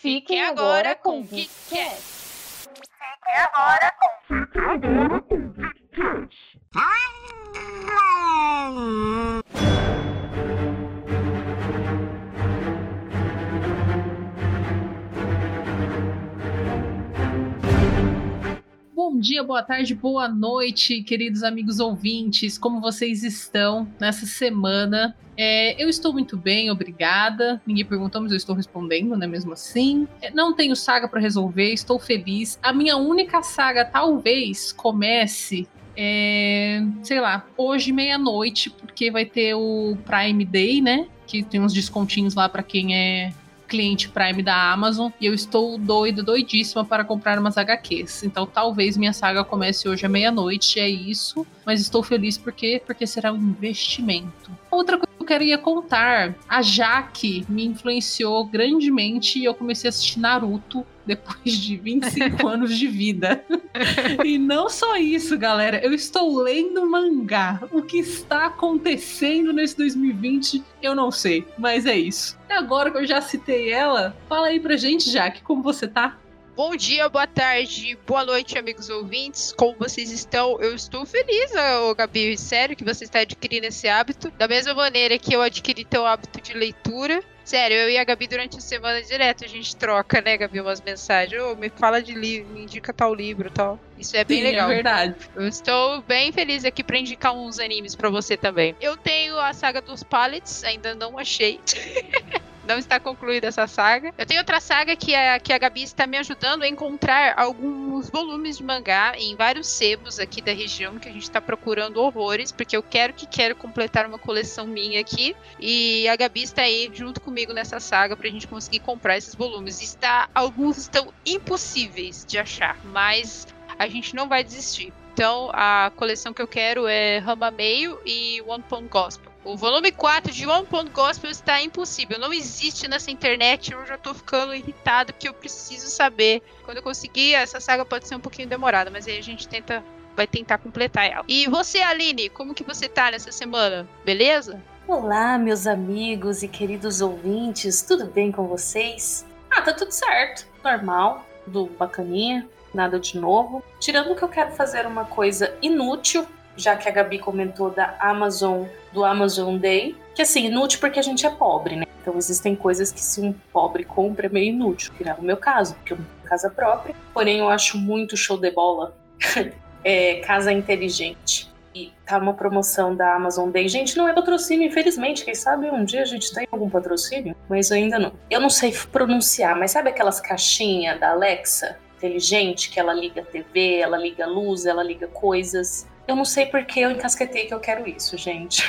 Fiquem agora com o Geekcast. Fiquem agora com o Geekcast. Bom dia, boa tarde, boa noite, queridos amigos ouvintes. Como vocês estão nessa semana? É, eu estou muito bem, obrigada. Ninguém perguntou, mas eu estou respondendo, né? Mesmo assim. É, não tenho saga para resolver, estou feliz. A minha única saga talvez comece é, sei lá, hoje meia-noite, porque vai ter o Prime Day, né? Que tem uns descontinhos lá para quem é cliente Prime da Amazon e eu estou doida, doidíssima para comprar umas HQs. Então talvez minha saga comece hoje à meia-noite, é isso. Mas estou feliz porque porque será um investimento. Outra coisa queria contar, a Jaque me influenciou grandemente e eu comecei a assistir Naruto depois de 25 anos de vida. e não só isso, galera, eu estou lendo mangá. O que está acontecendo nesse 2020, eu não sei, mas é isso. E agora que eu já citei ela, fala aí pra gente, Jaque, como você tá? Bom dia, boa tarde, boa noite, amigos ouvintes. Como vocês estão? Eu estou feliz, ô Gabi. Sério que você está adquirindo esse hábito. Da mesma maneira que eu adquiri teu hábito de leitura. Sério, eu e a Gabi durante a semana direto a gente troca, né, Gabi, umas mensagens. Ô, me fala de livro, me indica tal livro tal. Isso é bem Sim, legal. É verdade. Eu estou bem feliz aqui para indicar uns animes para você também. Eu tenho a saga dos pallets, ainda não achei. não está concluída essa saga. Eu tenho outra saga que a, que a Gabi está me ajudando a encontrar alguns volumes de mangá em vários sebos aqui da região que a gente está procurando horrores, porque eu quero que quero completar uma coleção minha aqui. E a Gabi está aí junto comigo nessa saga para a gente conseguir comprar esses volumes. Está, alguns estão impossíveis de achar, mas a gente não vai desistir. Então, a coleção que eu quero é Rama Meio e One Pound Gospel. O volume 4 de One Pound Gospel está impossível. Não existe nessa internet. Eu já tô ficando irritado porque eu preciso saber. Quando eu conseguir, essa saga pode ser um pouquinho demorada, mas aí a gente tenta vai tentar completar ela. E você, Aline, como que você tá nessa semana? Beleza? Olá, meus amigos e queridos ouvintes, tudo bem com vocês? Ah, tá tudo certo, normal, tudo bacaninha, nada de novo. Tirando que eu quero fazer uma coisa inútil, já que a Gabi comentou da Amazon, do Amazon Day, que assim, inútil porque a gente é pobre, né? Então existem coisas que se um pobre compra é meio inútil, que não é o meu caso, porque eu tenho casa própria. Porém, eu acho muito show de bola é, casa inteligente. E tá uma promoção da Amazon Day. Gente, não é patrocínio, infelizmente. Quem sabe um dia a gente tem algum patrocínio, mas ainda não. Eu não sei pronunciar, mas sabe aquelas caixinhas da Alexa inteligente que ela liga TV, ela liga luz, ela liga coisas? Eu não sei porque eu encasquetei que eu quero isso, gente.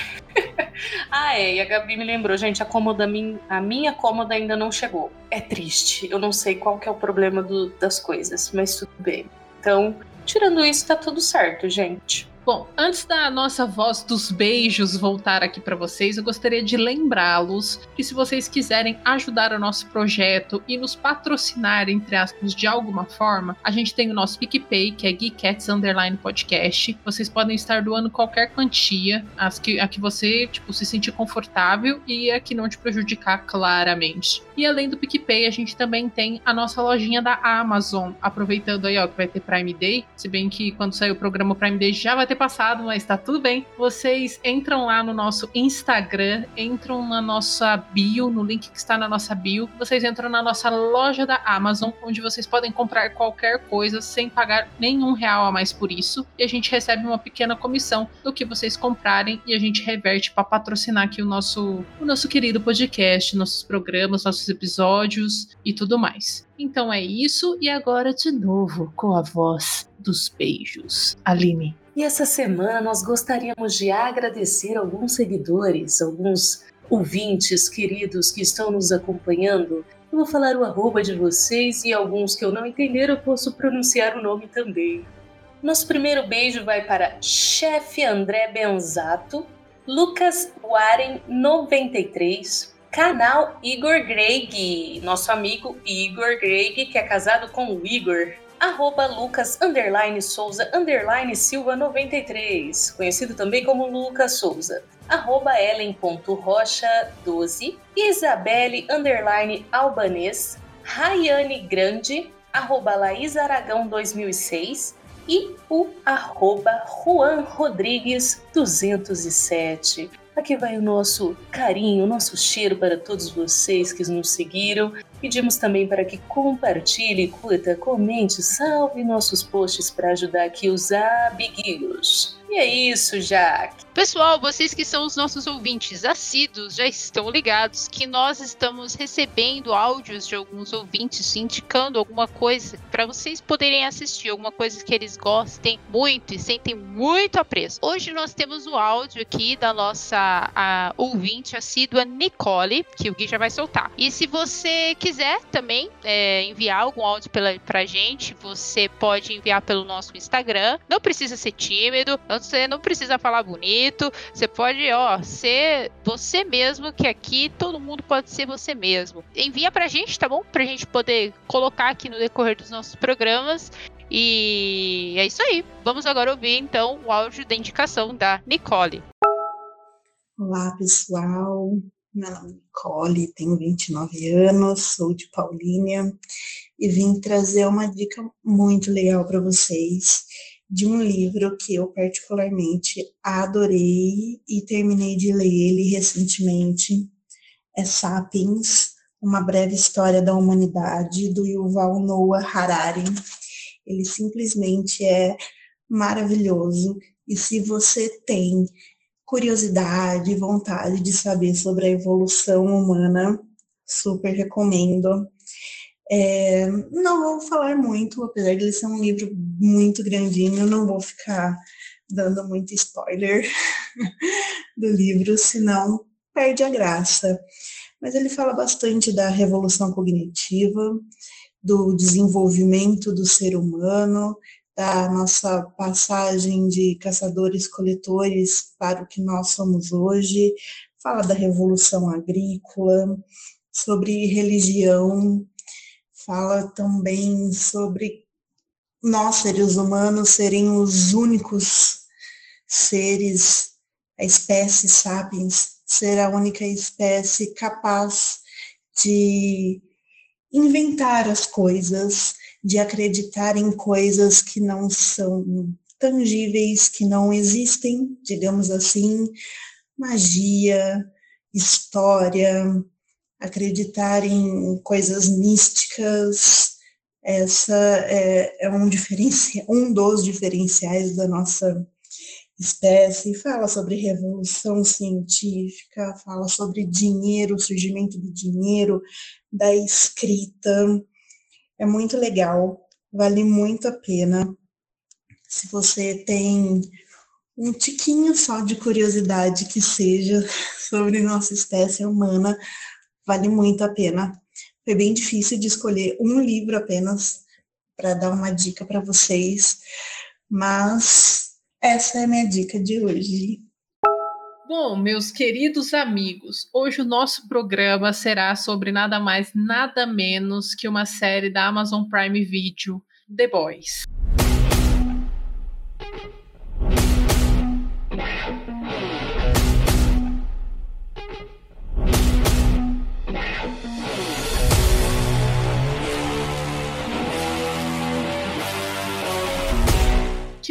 ah, é, e a Gabi me lembrou, gente, a cômoda, a minha cômoda ainda não chegou. É triste, eu não sei qual que é o problema do, das coisas, mas tudo bem. Então, tirando isso, tá tudo certo, gente. Bom, antes da nossa voz dos beijos voltar aqui para vocês, eu gostaria de lembrá-los que se vocês quiserem ajudar o nosso projeto e nos patrocinar, entre aspas, de alguma forma, a gente tem o nosso PicPay, que é Geekcats Underline Podcast. Vocês podem estar doando qualquer quantia, as que, a que você tipo, se sentir confortável e a que não te prejudicar claramente. E além do PicPay, a gente também tem a nossa lojinha da Amazon, aproveitando aí ó, que vai ter Prime Day, se bem que quando sair o programa Prime Day já vai ter passado, mas tá tudo bem. Vocês entram lá no nosso Instagram, entram na nossa bio, no link que está na nossa bio. Vocês entram na nossa loja da Amazon, onde vocês podem comprar qualquer coisa sem pagar nenhum real a mais por isso. E a gente recebe uma pequena comissão do que vocês comprarem e a gente reverte para patrocinar aqui o nosso, o nosso querido podcast, nossos programas, nossos episódios e tudo mais. Então é isso, e agora de novo com a voz dos beijos. Aline. E essa semana nós gostaríamos de agradecer alguns seguidores, alguns ouvintes queridos que estão nos acompanhando. Eu vou falar o arroba de vocês e alguns que eu não entender eu posso pronunciar o nome também. Nosso primeiro beijo vai para chefe André Benzato, Lucas Waren 93, canal Igor Greig, nosso amigo Igor Greig, que é casado com o Igor arroba Lucas underline Souza underline Silva 93, conhecido também como Lucas Souza, arroba Ellen.rocha 12, Isabelle underline Albanês, Rayane Grande, arroba Laís Aragão 2006 e o arroba Juan Rodrigues 207. Aqui vai o nosso carinho, o nosso cheiro para todos vocês que nos seguiram. Pedimos também para que compartilhe, curta, comente, salve nossos posts para ajudar aqui os amiguinhos. E é isso, Jaque. Pessoal, vocês que são os nossos ouvintes assíduos já estão ligados que nós estamos recebendo áudios de alguns ouvintes indicando alguma coisa para vocês poderem assistir, alguma coisa que eles gostem muito e sentem muito apreço. Hoje nós temos o áudio aqui da nossa ouvinte assídua Nicole, que o Gui já vai soltar. E se você quiser também é, enviar algum áudio pela, pra gente, você pode enviar pelo nosso Instagram. Não precisa ser tímido, você não precisa falar bonito. Você pode, ó, ser você mesmo, que aqui todo mundo pode ser você mesmo. Envia pra gente, tá bom? Pra gente poder colocar aqui no decorrer dos nossos programas. E é isso aí. Vamos agora ouvir então o áudio da indicação da Nicole. Olá, pessoal. Meu nome é Nicole, tenho 29 anos, sou de Paulínia e vim trazer uma dica muito legal para vocês de um livro que eu particularmente adorei e terminei de ler ele recentemente. É Sapiens, Uma Breve História da Humanidade, do Yuval Noah Harari. Ele simplesmente é maravilhoso e se você tem curiosidade e vontade de saber sobre a evolução humana, super recomendo. É, não vou falar muito, apesar de ele ser um livro muito grandinho, não vou ficar dando muito spoiler do livro, senão perde a graça. Mas ele fala bastante da revolução cognitiva, do desenvolvimento do ser humano, da nossa passagem de caçadores-coletores para o que nós somos hoje, fala da revolução agrícola, sobre religião, fala também sobre nós, seres humanos, serem os únicos seres, a espécie sapiens, ser a única espécie capaz de inventar as coisas, de acreditar em coisas que não são tangíveis, que não existem, digamos assim, magia, história, acreditar em coisas místicas. Essa é, é um, diferencia, um dos diferenciais da nossa espécie. Fala sobre revolução científica, fala sobre dinheiro, o surgimento do dinheiro, da escrita. É muito legal, vale muito a pena. Se você tem um tiquinho só de curiosidade que seja sobre nossa espécie humana, vale muito a pena. Foi bem difícil de escolher um livro apenas para dar uma dica para vocês, mas essa é a minha dica de hoje. Bom, meus queridos amigos, hoje o nosso programa será sobre nada mais, nada menos que uma série da Amazon Prime Video, The Boys.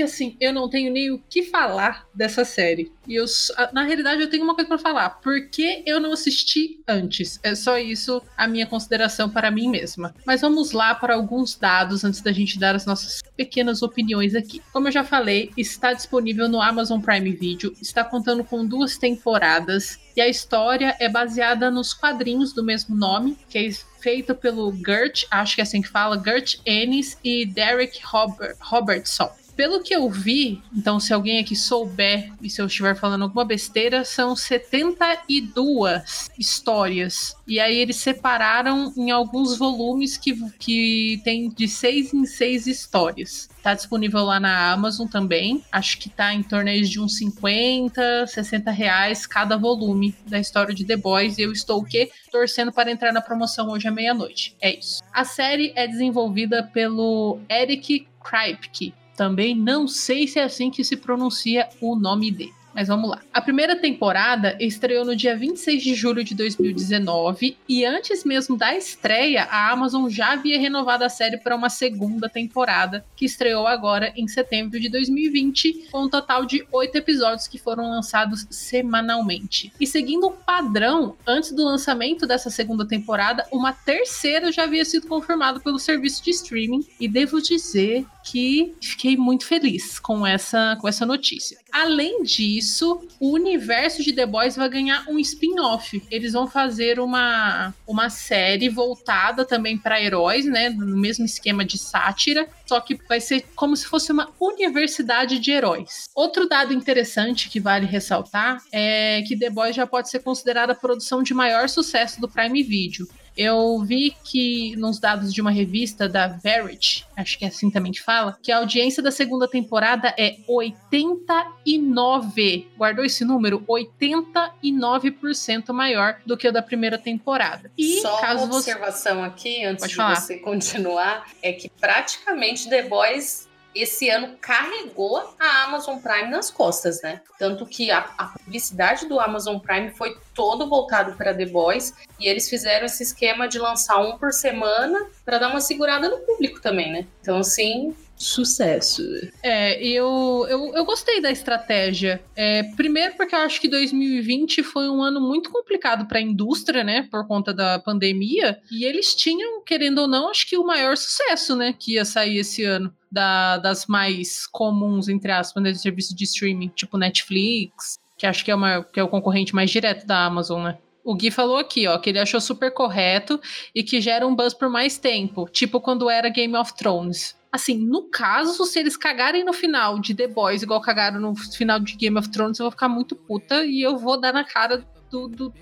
Que assim, eu não tenho nem o que falar dessa série. E eu, na realidade, eu tenho uma coisa para falar. Por que eu não assisti antes? É só isso a minha consideração para mim mesma. Mas vamos lá para alguns dados antes da gente dar as nossas pequenas opiniões aqui. Como eu já falei, está disponível no Amazon Prime Video, está contando com duas temporadas e a história é baseada nos quadrinhos do mesmo nome, que é feito pelo Gert, acho que é assim que fala, Gert Ennis e Derek Robert, Robertson pelo que eu vi, então se alguém aqui souber e se eu estiver falando alguma besteira, são 72 histórias. E aí eles separaram em alguns volumes que, que tem de seis em seis histórias. Tá disponível lá na Amazon também. Acho que tá em torno de uns 50, 60 reais cada volume da história de The Boys. E eu estou o quê? Torcendo para entrar na promoção hoje à meia-noite. É isso. A série é desenvolvida pelo Eric Kripke também não sei se é assim que se pronuncia o nome dele. Mas vamos lá. A primeira temporada estreou no dia 26 de julho de 2019 e antes mesmo da estreia, a Amazon já havia renovado a série para uma segunda temporada, que estreou agora em setembro de 2020, com um total de oito episódios que foram lançados semanalmente. E seguindo o padrão, antes do lançamento dessa segunda temporada, uma terceira já havia sido confirmada pelo serviço de streaming e devo dizer que fiquei muito feliz com essa, com essa notícia. Além disso, o universo de The Boys vai ganhar um spin-off. Eles vão fazer uma, uma série voltada também para heróis, né? No mesmo esquema de sátira, só que vai ser como se fosse uma universidade de heróis. Outro dado interessante que vale ressaltar é que The Boys já pode ser considerada a produção de maior sucesso do Prime Video. Eu vi que nos dados de uma revista da Verity, acho que é assim também que fala, que a audiência da segunda temporada é 89. Guardou esse número? 89% maior do que o da primeira temporada. E Só caso uma observação você... aqui, antes Pode de falar. você continuar, é que praticamente The Boys esse ano carregou a Amazon Prime nas costas, né? Tanto que a, a publicidade do Amazon Prime foi todo voltado para The Boys e eles fizeram esse esquema de lançar um por semana para dar uma segurada no público também, né? Então, assim, sucesso. É, eu, eu, eu gostei da estratégia. É, primeiro porque eu acho que 2020 foi um ano muito complicado para a indústria, né, por conta da pandemia, e eles tinham, querendo ou não, acho que o maior sucesso, né, que ia sair esse ano. Da, das mais comuns, entre aspas, né, de serviço de streaming, tipo Netflix, que acho que é, uma, que é o concorrente mais direto da Amazon, né? O Gui falou aqui, ó, que ele achou super correto e que gera um buzz por mais tempo, tipo quando era Game of Thrones. Assim, no caso, se eles cagarem no final de The Boys, igual cagaram no final de Game of Thrones, eu vou ficar muito puta e eu vou dar na cara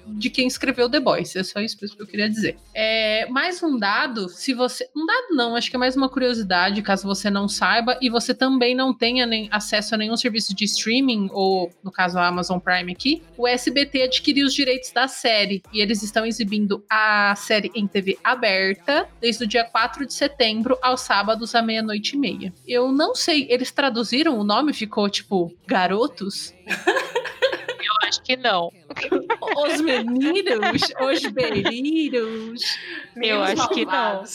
de quem escreveu The Boys. É só isso que eu queria dizer. É, mais um dado, se você. Um dado não, acho que é mais uma curiosidade, caso você não saiba, e você também não tenha nem acesso a nenhum serviço de streaming, ou no caso a Amazon Prime aqui, o SBT adquiriu os direitos da série. E eles estão exibindo a série em TV aberta desde o dia 4 de setembro aos sábados à meia-noite e meia. Eu não sei, eles traduziram o nome, ficou tipo Garotos? Que não. Os meninos, os meninos. Eu acho que não.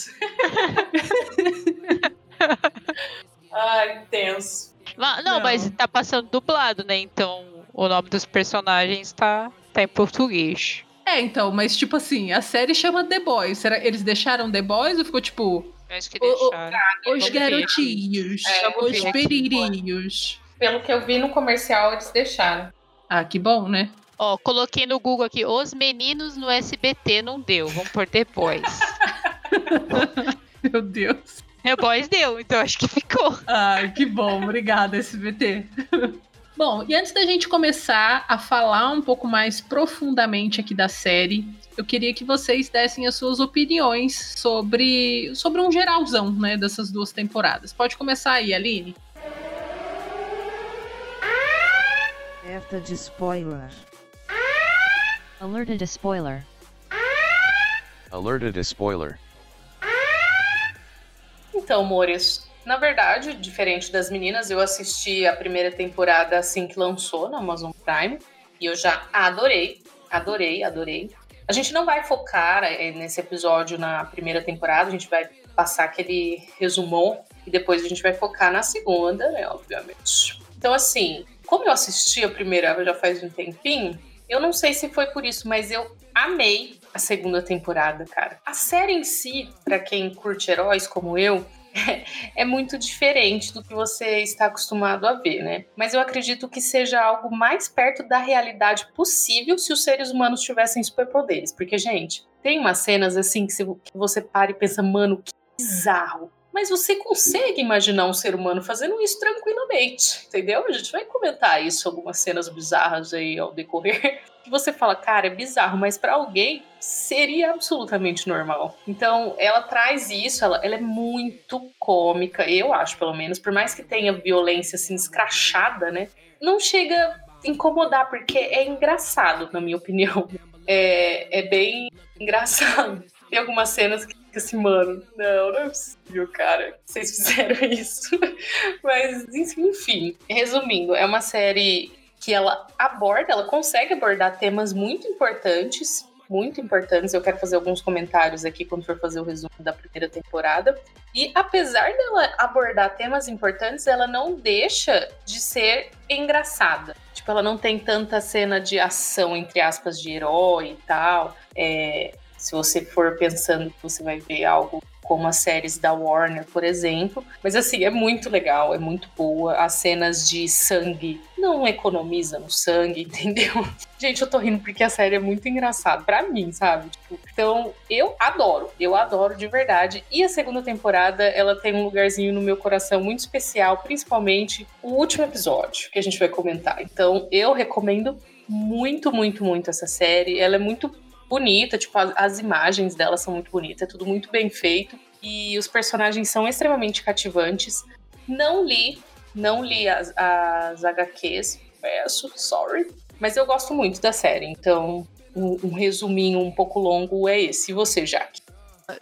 Ai, tenso. Mas- não, Não. mas tá passando dublado, né? Então o nome dos personagens tá, tá em português. É, então, mas tipo assim, a série chama The Boys. Será eles deixaram The Boys ou ficou tipo Eu acho que O- o- deixaram. os garotinhos, É, os peririnhos? Pelo que eu vi no comercial, eles deixaram. Ah, que bom, né? Ó, coloquei no Google aqui, os meninos no SBT não deu, vamos por Boys. Meu Deus. The Boys deu, então acho que ficou. Ai, que bom. Obrigada, SBT. Bom, e antes da gente começar a falar um pouco mais profundamente aqui da série, eu queria que vocês dessem as suas opiniões sobre, sobre um geralzão, né, dessas duas temporadas. Pode começar aí, Aline? Alerta de spoiler. Alerted a spoiler. Alerted a spoiler. Então, Mores, na verdade, diferente das meninas, eu assisti a primeira temporada assim que lançou na Amazon Prime e eu já adorei, adorei, adorei. A gente não vai focar eh, nesse episódio na primeira temporada, a gente vai passar aquele resumão e depois a gente vai focar na segunda, né, obviamente. Então, assim, como eu assisti a primeira já faz um tempinho, eu não sei se foi por isso, mas eu amei a segunda temporada, cara. A série em si, pra quem curte heróis como eu, é muito diferente do que você está acostumado a ver, né? Mas eu acredito que seja algo mais perto da realidade possível se os seres humanos tivessem superpoderes. Porque, gente, tem umas cenas assim que você para e pensa, mano, que bizarro. Mas você consegue imaginar um ser humano fazendo isso tranquilamente, entendeu? A gente vai comentar isso, algumas cenas bizarras aí ao decorrer. Que você fala, cara, é bizarro, mas pra alguém seria absolutamente normal. Então, ela traz isso, ela, ela é muito cômica, eu acho, pelo menos, por mais que tenha violência assim escrachada, né? Não chega a incomodar, porque é engraçado, na minha opinião. É, é bem engraçado. Tem algumas cenas que assim, mano, não, não é possível, cara. Vocês fizeram isso. Mas, enfim, resumindo, é uma série que ela aborda, ela consegue abordar temas muito importantes, muito importantes. Eu quero fazer alguns comentários aqui quando for fazer o resumo da primeira temporada. E apesar dela abordar temas importantes, ela não deixa de ser engraçada. Tipo, ela não tem tanta cena de ação, entre aspas, de herói e tal. É, se você for pensando que você vai ver algo como as séries da Warner, por exemplo. Mas assim, é muito legal, é muito boa. As cenas de sangue não economiza no sangue, entendeu? Gente, eu tô rindo porque a série é muito engraçada para mim, sabe? Tipo, então, eu adoro, eu adoro de verdade. E a segunda temporada, ela tem um lugarzinho no meu coração muito especial, principalmente o último episódio que a gente vai comentar. Então, eu recomendo muito, muito, muito essa série. Ela é muito bonita, tipo, as, imagens dela são muito bonitas, é tudo muito bem feito. E os personagens são extremamente cativantes. Não li, não li as, as HQs, peço, sorry. Mas eu gosto muito da série, então um, um resuminho um pouco longo é esse. E você, Jaque?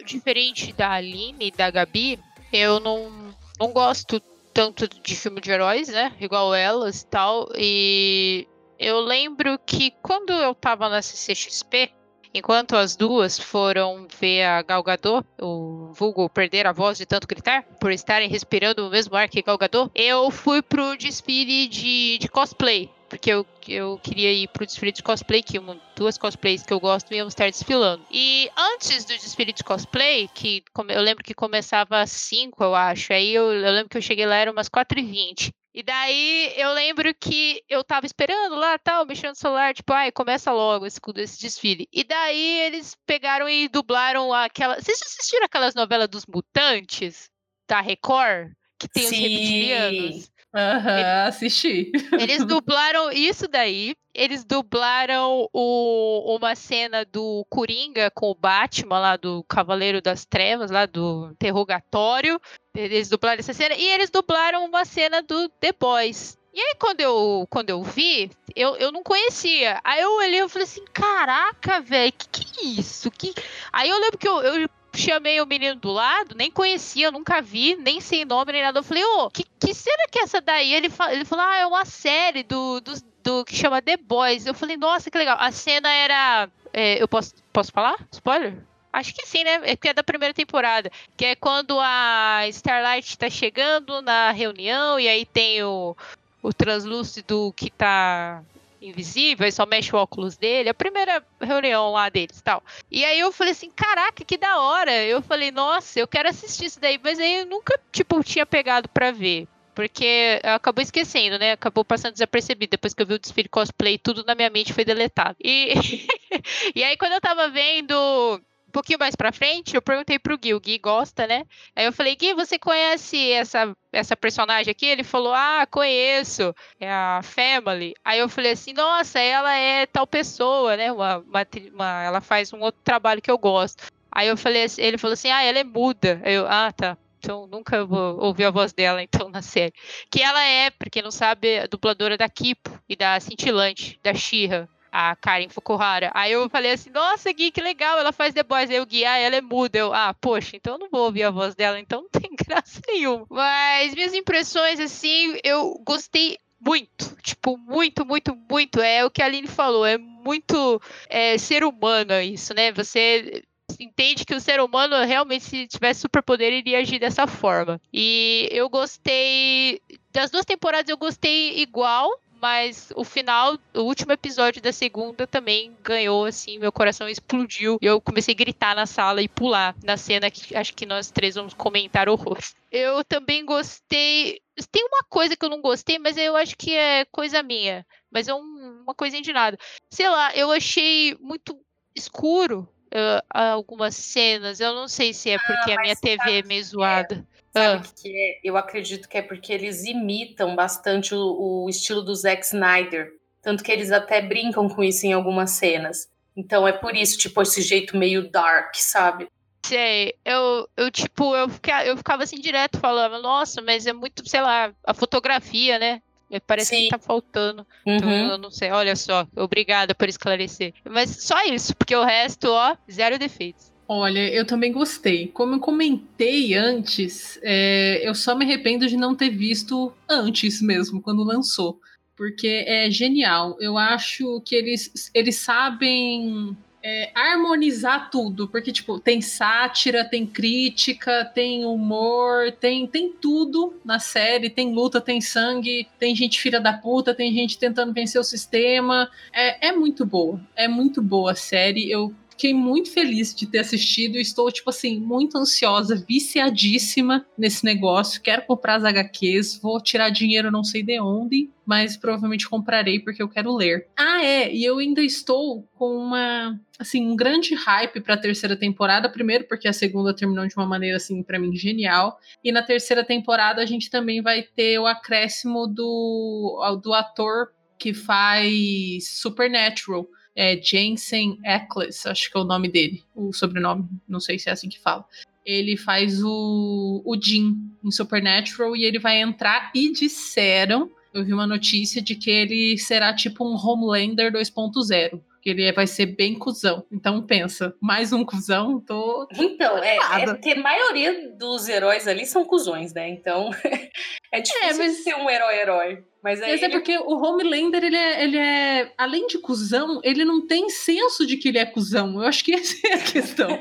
Diferente da Aline e da Gabi, eu não, não gosto tanto de filme de heróis, né? Igual elas e tal. E eu lembro que quando eu tava na CCXP, Enquanto as duas foram ver a Galgador, o vulgo perder a voz de tanto gritar, por estarem respirando o mesmo ar que Galgador, eu fui pro desfile de, de cosplay porque eu, eu queria ir pro desfile de cosplay, que uma, duas cosplays que eu gosto iam estar desfilando. E antes do desfile de cosplay, que eu lembro que começava às 5, eu acho, aí eu, eu lembro que eu cheguei lá, era umas 4h20. E daí eu lembro que eu tava esperando lá, tal, mexendo no celular, tipo, ai, começa logo esse, esse desfile. E daí eles pegaram e dublaram aquela. Vocês assistiram aquelas novelas dos mutantes da Record? Que tem Sim. os reptilianos? Aham, Ele- assisti. Eles dublaram isso daí. Eles dublaram o- uma cena do Coringa com o Batman lá do Cavaleiro das Trevas, lá do interrogatório. Eles dublaram essa cena. E eles dublaram uma cena do The Boys. E aí, quando eu, quando eu vi, eu, eu não conhecia. Aí eu olhei e falei assim: caraca, velho, que que é isso? Que... Aí eu lembro que eu, eu chamei o menino do lado, nem conhecia, nunca vi, nem sei nome nem nada. Eu falei, ô, que, que cena que é essa daí? Ele, ele falou, ah, é uma série do, do, do que chama The Boys. Eu falei, nossa, que legal. A cena era. é, eu posso, posso falar? Spoiler? Acho que sim, né? É é da primeira temporada. Que é quando a Starlight tá chegando na reunião e aí tem o, o translúcido que tá invisível, aí só mexe o óculos dele. A primeira reunião lá deles e tal. E aí eu falei assim, caraca, que da hora. Eu falei, nossa, eu quero assistir isso daí, mas aí eu nunca, tipo, tinha pegado pra ver. Porque acabou esquecendo, né? Acabou passando desapercebido. Depois que eu vi o desfile cosplay, tudo na minha mente foi deletado. E, e aí, quando eu tava vendo pouquinho mais pra frente, eu perguntei pro Gui. O Gui gosta, né? Aí eu falei, Gui, você conhece essa, essa personagem aqui? Ele falou, ah, conheço. É a Family. Aí eu falei assim, nossa, ela é tal pessoa, né? Uma, uma, uma- ela faz um outro trabalho que eu gosto. Aí eu falei assim, ele falou assim, ah, ela é muda. Eu, ah, tá. Então nunca vou ouvir a voz dela, então, na série. Que ela é, pra quem não sabe, a dubladora da Kipo e da Cintilante, da Shira, a Karen Fukuhara. Aí eu falei assim, nossa, Gui, que legal, ela faz The Boys. Aí o Gui, ah, ela é muda. Eu, ah, poxa, então eu não vou ouvir a voz dela, então não tem graça nenhuma. Mas minhas impressões, assim, eu gostei muito, tipo, muito, muito, muito. É o que a Aline falou, é muito é, ser humano isso, né? Você entende que o ser humano realmente, se tivesse superpoder, iria agir dessa forma. E eu gostei. Das duas temporadas eu gostei igual. Mas o final, o último episódio da segunda também ganhou, assim, meu coração explodiu. E eu comecei a gritar na sala e pular na cena que acho que nós três vamos comentar horrores. Eu também gostei. Tem uma coisa que eu não gostei, mas eu acho que é coisa minha. Mas é um- uma coisinha de nada. Sei lá, eu achei muito escuro eh, algumas cenas. Eu não sei se é porque a mas minha TV sabe é meio que zoada. Sabe Ah. o que que é? Eu acredito que é porque eles imitam bastante o, o estilo do Zack Snyder. Tanto que eles até brincam com isso em algumas cenas. Então é por isso, tipo, esse jeito meio dark, sabe? Sei, eu, eu tipo, eu ficava, eu ficava assim direto falando, nossa, mas é muito, sei lá, a fotografia, né? É, Parece Sim. que tá faltando. Então, Uhum. eu não sei, olha só, obrigada por esclarecer. Mas só isso, porque o resto, ó, zero defeitos. Olha, eu também gostei. Como eu comentei antes, é, eu só me arrependo de não ter visto antes mesmo, quando lançou. porque é genial. Eu acho que eles, eles sabem é, harmonizar tudo, porque, tipo, tem sátira, tem crítica, tem humor, tem, tem tudo na série, tem luta, tem sangue, tem gente filha da puta, tem gente tentando vencer o sistema. É, é muito boa, é muito boa a série. Eu fiquei muito feliz de ter assistido. Estou, tipo assim, muito ansiosa, viciadíssima nesse negócio. Quero comprar as HQs, vou tirar dinheiro não sei de onde, mas provavelmente comprarei porque eu quero ler. Ah, é, e eu ainda estou com uma, assim, um grande hype para a terceira temporada. Primeiro porque a segunda terminou de uma maneira assim para mim genial, e na terceira temporada a gente também vai ter o acréscimo do do ator que faz Supernatural é Jensen Ackles, acho que é o nome dele, o sobrenome, não sei se é assim que fala. Ele faz o, o Jim em Supernatural e ele vai entrar e disseram, eu vi uma notícia de que ele será tipo um Homelander 2.0 que ele vai ser bem cuzão. Então pensa, mais um cuzão, tô. Então, é, é, porque a maioria dos heróis ali são cuzões, né? Então é difícil é, mas... ser um herói-herói. Mas, mas é ele... porque o Homelander, ele é, ele é, além de cuzão, ele não tem senso de que ele é cuzão. Eu acho que essa é a questão.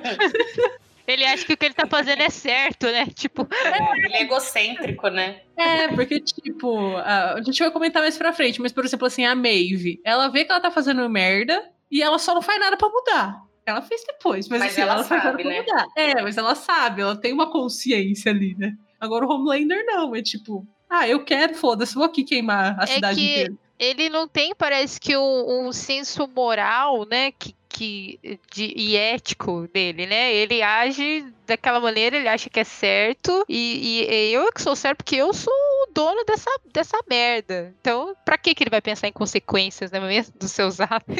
Ele acha que o que ele tá fazendo é certo, né? Tipo. É, ele é egocêntrico, né? É, porque, tipo, a gente vai comentar mais pra frente, mas, por exemplo, assim, a Maeve, ela vê que ela tá fazendo merda e ela só não faz nada pra mudar. Ela fez depois, mas, mas assim, ela, ela sabe, né? Mudar. É, mas ela sabe, ela tem uma consciência ali, né? Agora o Homelander não, é tipo, ah, eu quero, foda-se, vou aqui queimar a é cidade que inteira. Ele não tem, parece que, um, um senso moral, né? Que, que, de, e ético dele, né? Ele age daquela maneira, ele acha que é certo, e, e eu é que sou certo porque eu sou o dono dessa, dessa merda. Então, pra que, que ele vai pensar em consequências, né, mesmo, dos seus atos?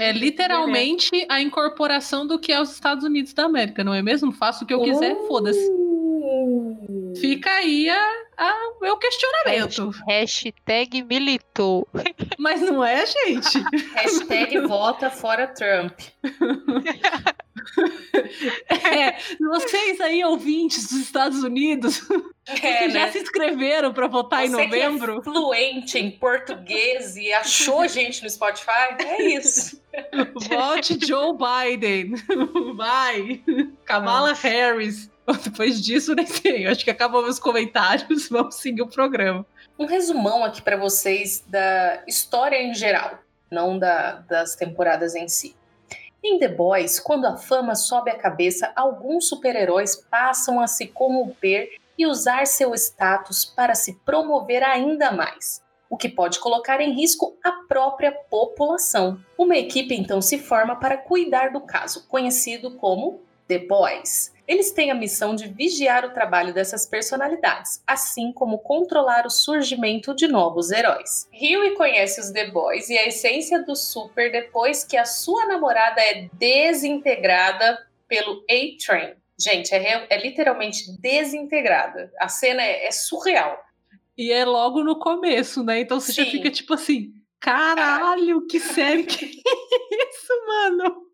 É, é literalmente a incorporação do que é os Estados Unidos da América, não é mesmo? Faço o que eu quiser, uh... foda-se. Fica aí a, a meu questionamento. Hashtag militou. Mas não é, gente? Hashtag vota fora Trump. É, vocês aí, ouvintes dos Estados Unidos, é, que né? já se inscreveram para votar Você em novembro. Que é fluente em português e achou gente no Spotify? É isso. Vote Joe Biden. Vai. Kamala Harris. Depois disso, nem sei. Acho que acabou meus comentários. Vamos seguir o programa. Um resumão aqui para vocês da história em geral, não da, das temporadas em si. Em The Boys, quando a fama sobe a cabeça, alguns super-heróis passam a se corromper e usar seu status para se promover ainda mais, o que pode colocar em risco a própria população. Uma equipe então se forma para cuidar do caso, conhecido como The Boys. Eles têm a missão de vigiar o trabalho dessas personalidades, assim como controlar o surgimento de novos heróis. Huey conhece os The Boys e a essência do Super depois que a sua namorada é desintegrada pelo A-Train. Gente, é, é, literalmente desintegrada. A cena é, é, surreal. E é logo no começo, né? Então você Sim. já fica tipo assim: caralho, que sério que é isso, mano?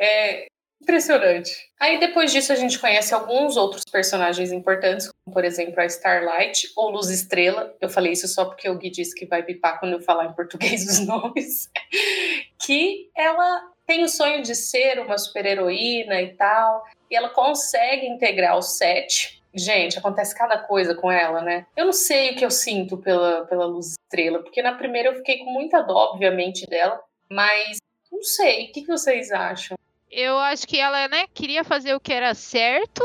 É, Impressionante. Aí depois disso a gente conhece alguns outros personagens importantes, como por exemplo a Starlight ou Luz Estrela. Eu falei isso só porque o Gui disse que vai bipar quando eu falar em português os nomes. que ela tem o sonho de ser uma super-heroína e tal, e ela consegue integrar o set. Gente, acontece cada coisa com ela, né? Eu não sei o que eu sinto pela, pela Luz Estrela, porque na primeira eu fiquei com muita dó, obviamente, dela, mas não sei. O que, vocês acham? Eu acho que ela, né, queria fazer o que era certo,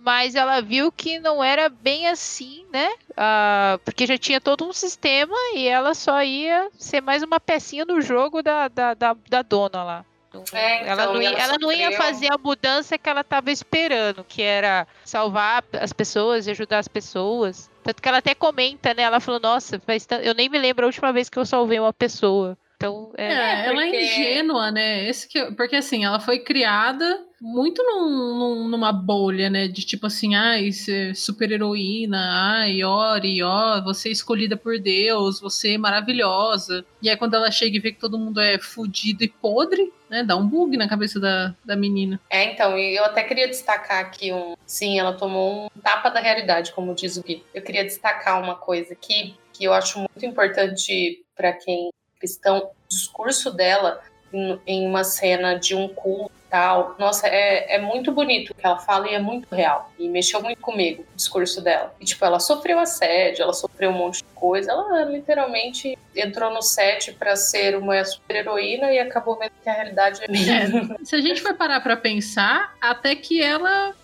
mas ela viu que não era bem assim, né? Uh, porque já tinha todo um sistema e ela só ia ser mais uma pecinha no jogo da, da, da, da dona lá. É, então, ela não, ia, ela não ia fazer a mudança que ela estava esperando, que era salvar as pessoas e ajudar as pessoas. Tanto que ela até comenta, né? Ela falou, nossa, eu nem me lembro a última vez que eu salvei uma pessoa. Então, é, é, ela é ingênua, né? Esse que, porque assim, ela foi criada muito num- num- numa bolha, né? De tipo assim, ai, ser super heroína, ai, Ori, ó, você é escolhida por Deus, você é maravilhosa. E aí quando ela chega e vê que todo mundo é fudido e podre, né? Dá um bug na cabeça da, da menina. É, então, e eu até queria destacar aqui um. Sim, ela tomou um tapa da realidade, como diz o Gui. Eu queria destacar uma coisa aqui que eu acho muito importante para quem é cristão. O discurso dela em, uma cena de um culto tal. Nossa, é, é muito bonito o que ela fala e é muito real. E mexeu muito comigo o discurso dela. E, tipo, ela sofreu assédio, ela sofreu um monte de coisa. Ela literalmente entrou no set para ser uma super-heroína e acabou vendo que a realidade é meio. Se a gente for parar pra pensar, até que ela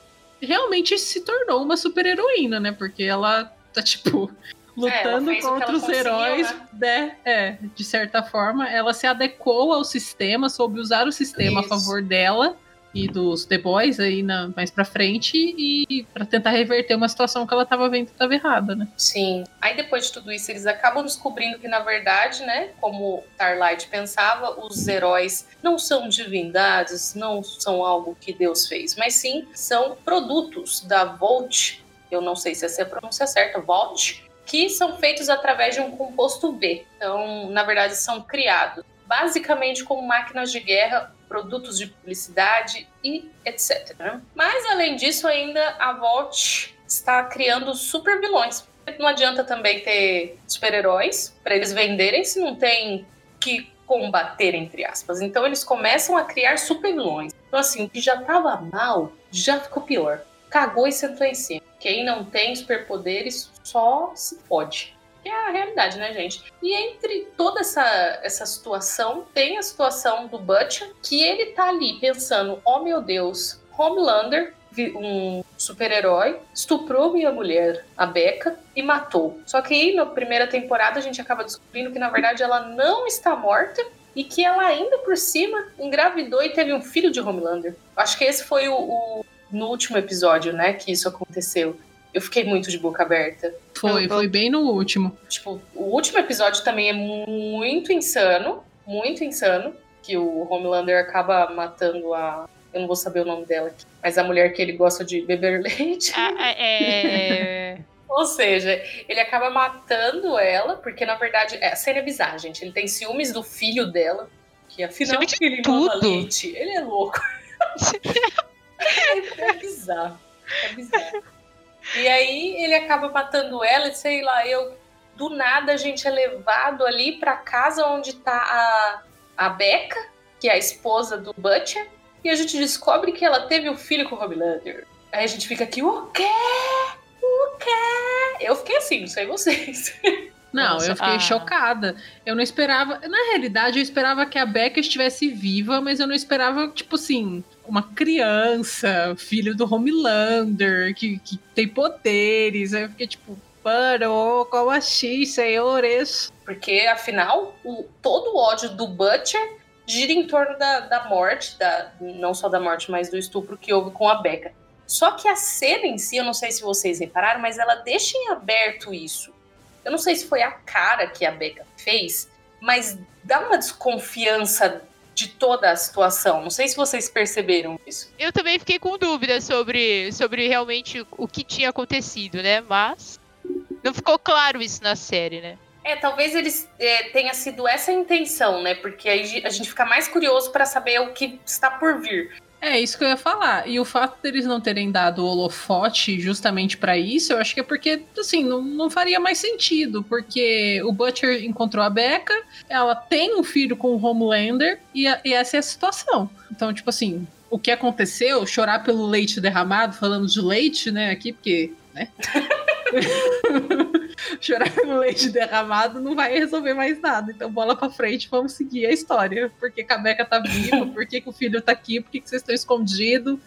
realmente se tornou uma super heroína, né? Porque ela tá, tipo, lutando que contra os heróis, né? É, de certa forma, ela se adequou ao sistema, soube usar o sistema Isso. a favor dela e dos The Boys aí na, mais pra frente e pra tentar reverter uma situação que ela tava vendo que tava errada, né? Sim. Aí depois de tudo isso, eles acabam descobrindo que, na verdade, né, como Starlight pensava, os heróis não são divindades, não são algo que Deus fez, mas sim são produtos da Volt, eu não sei se essa é a pronúncia certa, Volt, que são feitos através de um composto B. Então, na verdade, são criados basicamente como máquinas de guerra, produtos de publicidade e etc. né? Mas, além disso, ainda a Volt está criando super vilões. Não adianta também ter super-heróis para eles venderem se não tem que combater, entre aspas. Então eles começam a criar super vilões. Então, assim, o que já tava mal, já ficou pior. Cagou e sentou em cima. Quem não tem superpoderes só se pode. É a realidade, né, gente? E entre toda essa, essa situação, tem a situação do Butcher, que ele tá ali pensando: oh meu Deus, Homelander, um super-herói, estuprou minha mulher, a Becca, e matou. Só que aí, na primeira temporada, a gente acaba descobrindo que, na verdade, ela não está morta e que ela ainda por cima engravidou e teve um filho de Homelander. Acho que esse foi o, o- no último episódio, né, que isso aconteceu. Eu fiquei muito de boca aberta. Foi, Eu- foi bem no último. Tipo, o último episódio também é muito insano, muito insano, que o Homelander acaba matando a eu não vou saber o nome dela aqui, mas a mulher que ele gosta de beber leite. Ah, ah, é... Ou seja, ele acaba matando ela, porque na verdade, é, a cena é bizarra, gente. Ele tem ciúmes do filho dela, que afinal ele mama tudo. leite. Ele é louco. é, bizarro. É bizarro. E aí ele acaba matando ela, e sei lá, eu. Do nada a gente é levado ali pra casa onde tá a, a Becca, que é a esposa do Butcher, e a gente descobre que ela teve um filho com o Homelander. Aí a gente fica aqui, o quê? O quê? Eu fiquei assim, não sei vocês. Não, Nossa, eu fiquei ah. chocada. Eu não esperava. Na realidade, eu esperava que a Becca estivesse viva, mas eu não esperava, tipo assim, uma criança, filho do Homelander, que, que tem poderes. Aí eu fiquei tipo, parou, como assim, senhores? Porque, afinal, o, todo o ódio do Butcher gira em torno da, da morte, da, não só da morte, mas do estupro que houve com a Becca. Só que a cena em si, eu não sei se vocês repararam, mas ela deixa em aberto isso. Eu não sei se foi a cara que a Becca fez, mas dá uma desconfiança de toda a situação. Não sei se vocês perceberam isso. Eu também fiquei com dúvidas sobre, sobre realmente o que tinha acontecido, né? Mas não ficou claro isso na série, né? É, talvez eles é, tenha sido essa a intenção, né? Porque aí a gente fica mais curioso para saber o que está por vir. É isso que eu ia falar. E o fato deles não terem dado o holofote justamente pra isso, eu acho que é porque, assim, não, não faria mais sentido. Porque o Butcher encontrou a Becca, ela tem um filho com o Homelander, e, a- e essa é a situação. Então, tipo assim, o que aconteceu, chorar pelo leite derramado, falando de leite, né, aqui, porque, né? chorar pelo leite derramado não vai resolver mais nada. Então, bola pra frente, vamos seguir a história. Por que que a Becca tá viva? Por que, que o filho tá aqui? Por que, que vocês estão escondidos?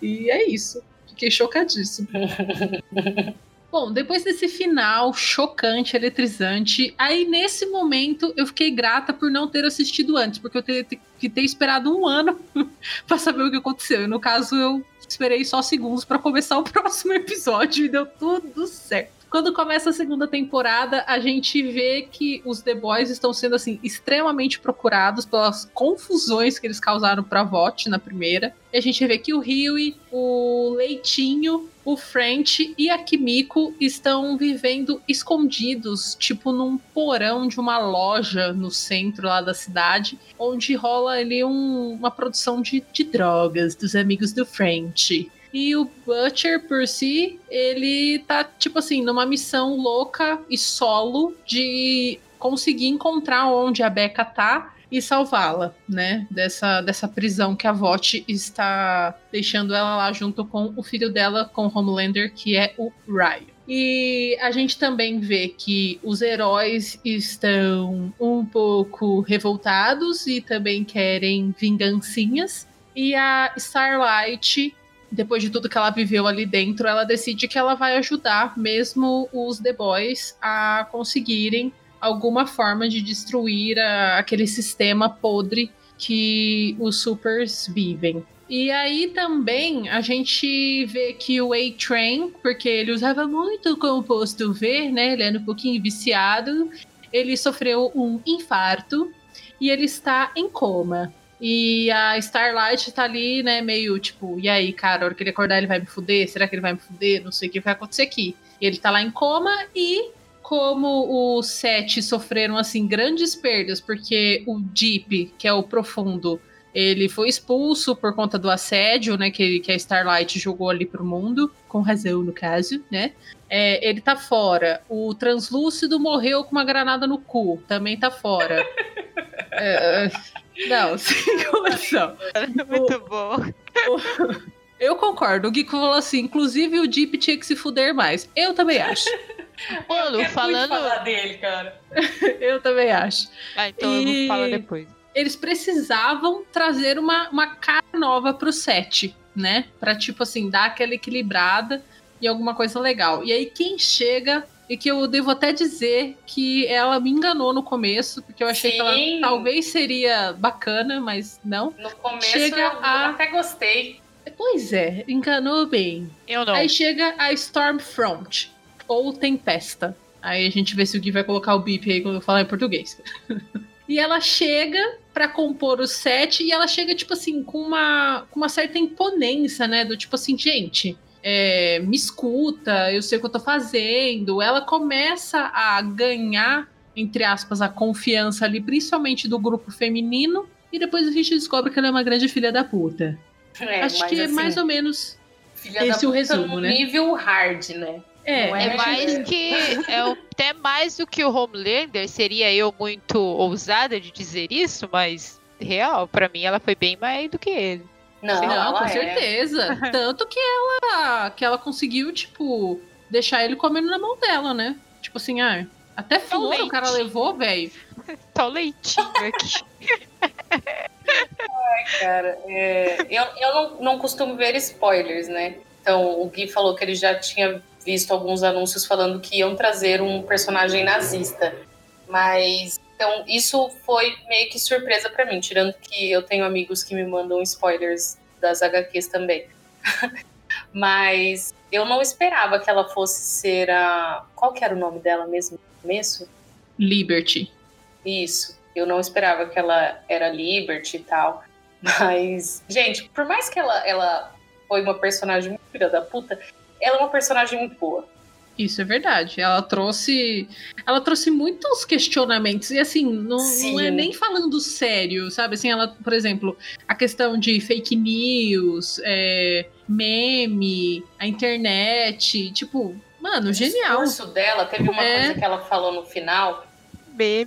E é isso. Fiquei chocadíssimo. Bom, depois desse final chocante, eletrizante, aí nesse momento eu fiquei grata por não ter assistido antes, porque eu teria que ter esperado um ano pra saber o que aconteceu. E no caso, eu esperei só segundos pra começar o próximo episódio e deu tudo certo. Quando começa a segunda temporada, a gente vê que os The Boys estão sendo assim extremamente procurados pelas confusões que eles causaram pra Vought na primeira. E a gente vê que o Huey, o Leitinho, o French e a Kimiko estão vivendo escondidos, tipo num porão de uma loja no centro lá da cidade, onde rola ali um- uma produção de, de drogas dos amigos do French. E o Butcher, por si, ele tá, tipo assim, numa missão louca e solo de conseguir encontrar onde a Becca tá e salvá-la, né? Dessa, dessa prisão que a Vought está deixando ela lá junto com o filho dela, com o Homelander, que é o Ryan. E a gente também vê que os heróis estão um pouco revoltados e também querem vingancinhas. E a Starlight depois de tudo que ela viveu ali dentro, ela decide que ela vai ajudar mesmo os The Boys a conseguirem alguma forma de destruir a- aquele sistema podre que os supers vivem. E aí também a gente vê que o A-Train, porque ele usava muito o composto V, né? Ele era um pouquinho viciado, ele sofreu um infarto e ele está em coma. E a Starlight tá ali, né, meio tipo, e aí, cara, a hora que ele acordar ele vai me fuder? Será que ele vai me fuder? Não sei o que vai acontecer aqui. Ele tá lá em coma e como os sete sofreram, assim, grandes perdas, porque o Deep, que é o profundo, ele foi expulso por conta do assédio, né, que, que a Starlight jogou ali pro mundo, com razão no caso, né? É, ele tá fora. O Translúcido morreu com uma granada no cu, também tá fora. É, não, sem condição. Muito bom. Eu concordo. O Geeko falou assim: inclusive o Deep tinha que se fuder mais. Eu também acho. Mano, Quero falando. muito falar dele, cara. Eu também acho. Ah, então eu E- vou falar depois. Eles precisavam trazer uma, uma cara nova pro set, né? Pra, tipo assim, dar aquela equilibrada e alguma coisa legal. E aí, quem chega. E que eu devo até dizer que ela me enganou no começo, porque eu achei que ela Sim. talvez seria bacana, mas não. No começo Chega eu a- até gostei. Pois é, enganou bem. Eu não. Aí chega a Stormfront, ou Tempesta. Aí a gente vê se o Gui vai colocar o bip aí quando eu falar em português. e ela chega pra compor o set e ela chega, tipo assim, com uma, com uma certa imponência, né? Do tipo assim, gente, é, me escuta, eu sei o que eu tô fazendo. Ela começa a ganhar, entre aspas, a confiança ali, principalmente do grupo feminino. E depois a gente descobre que ela é uma grande filha da puta. É, Acho que é assim, mais ou menos. filha esse da o resumo, no né? nível hard, né? É, É É, mais é. que. É até mais do que o Homelander. Seria eu muito ousada de dizer isso, mas real, pra mim ela foi bem mais do que ele. Não, Não, ela com é. certeza. Tanto que ela, que ela conseguiu, tipo, deixar ele comendo na mão dela, né? Tipo assim, ah, até flor o cara levou, velho. Tá o leitinho aqui. Cara, é, eu, eu não, não costumo ver spoilers, né? Então, o Gui falou que ele já tinha visto alguns anúncios falando que iam trazer um personagem nazista. Mas, então, isso foi meio que surpresa pra mim, tirando que eu tenho amigos que me mandam spoilers das HQs também. Mas eu não esperava que ela fosse ser a. Qual que era o nome dela mesmo no começo? Liberty. Isso. Eu não esperava que ela era Liberty e tal. Mas, gente, por mais que ela, ela foi uma personagem muito filha da puta, ela é uma personagem muito boa. Isso é verdade. Ela trouxe. Ela trouxe muitos questionamentos. E assim, não, não é nem falando sério, sabe? Assim, ela, por exemplo, a questão de fake news, é, meme, a internet. Tipo, mano, genial. O discurso dela teve uma É. coisa que ela falou no final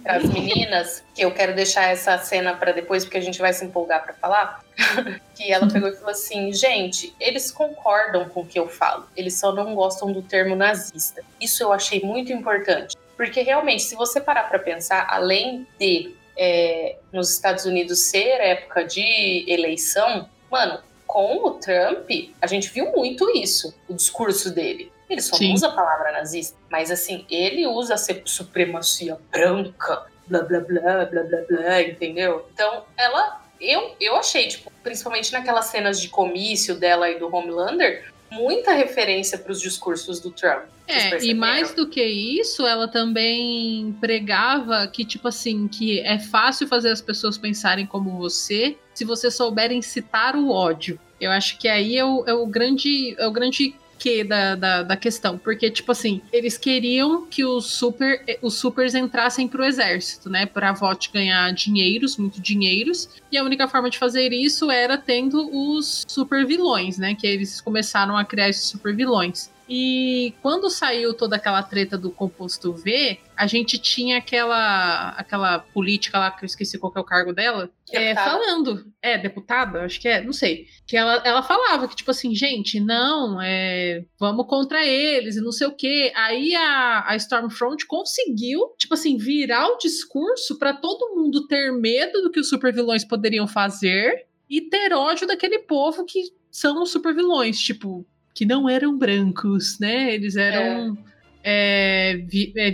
Para as meninas, que eu quero deixar essa cena para depois, porque a gente vai se empolgar para falar. que ela pegou e falou assim: gente, eles concordam com o que eu falo, eles só não gostam do termo nazista. Isso eu achei muito importante, porque realmente, se você parar para pensar, além de é, nos Estados Unidos ser época de eleição, mano, com o Trump, a gente viu muito isso, o discurso dele. Ele só Sim. usa a palavra nazista, mas assim, ele usa a supremacia branca, blá blá blá blá blá blá, entendeu? Então, ela, eu, eu achei, tipo, principalmente naquelas cenas de comício dela e do Homelander, muita referência para os discursos do Trump. É, e mais do que isso, ela também pregava que, tipo assim, que é fácil fazer as pessoas pensarem como você se você souber incitar o ódio. Eu acho que aí é o, é o grande. É o grande que da, da, da questão. Porque, tipo assim, eles queriam que os, super, os supers entrassem pro exército, né? Pra VOT ganhar dinheiros, muito dinheiros. E a única forma de fazer isso era tendo os super vilões, né? Que eles começaram a criar esses super vilões. E quando saiu toda aquela treta do composto V, a gente tinha aquela aquela política lá, que eu esqueci qual que é o cargo dela, é, falando, é, deputada, acho que é, não sei, que ela, ela falava que, tipo assim, gente, não, é, vamos contra eles e não sei o quê. Aí a, a Stormfront conseguiu, tipo assim, virar o discurso pra todo mundo ter medo do que os supervilões poderiam fazer e ter ódio daquele povo que são os supervilões, tipo, que não eram brancos, né? Eles eram é, vi- é,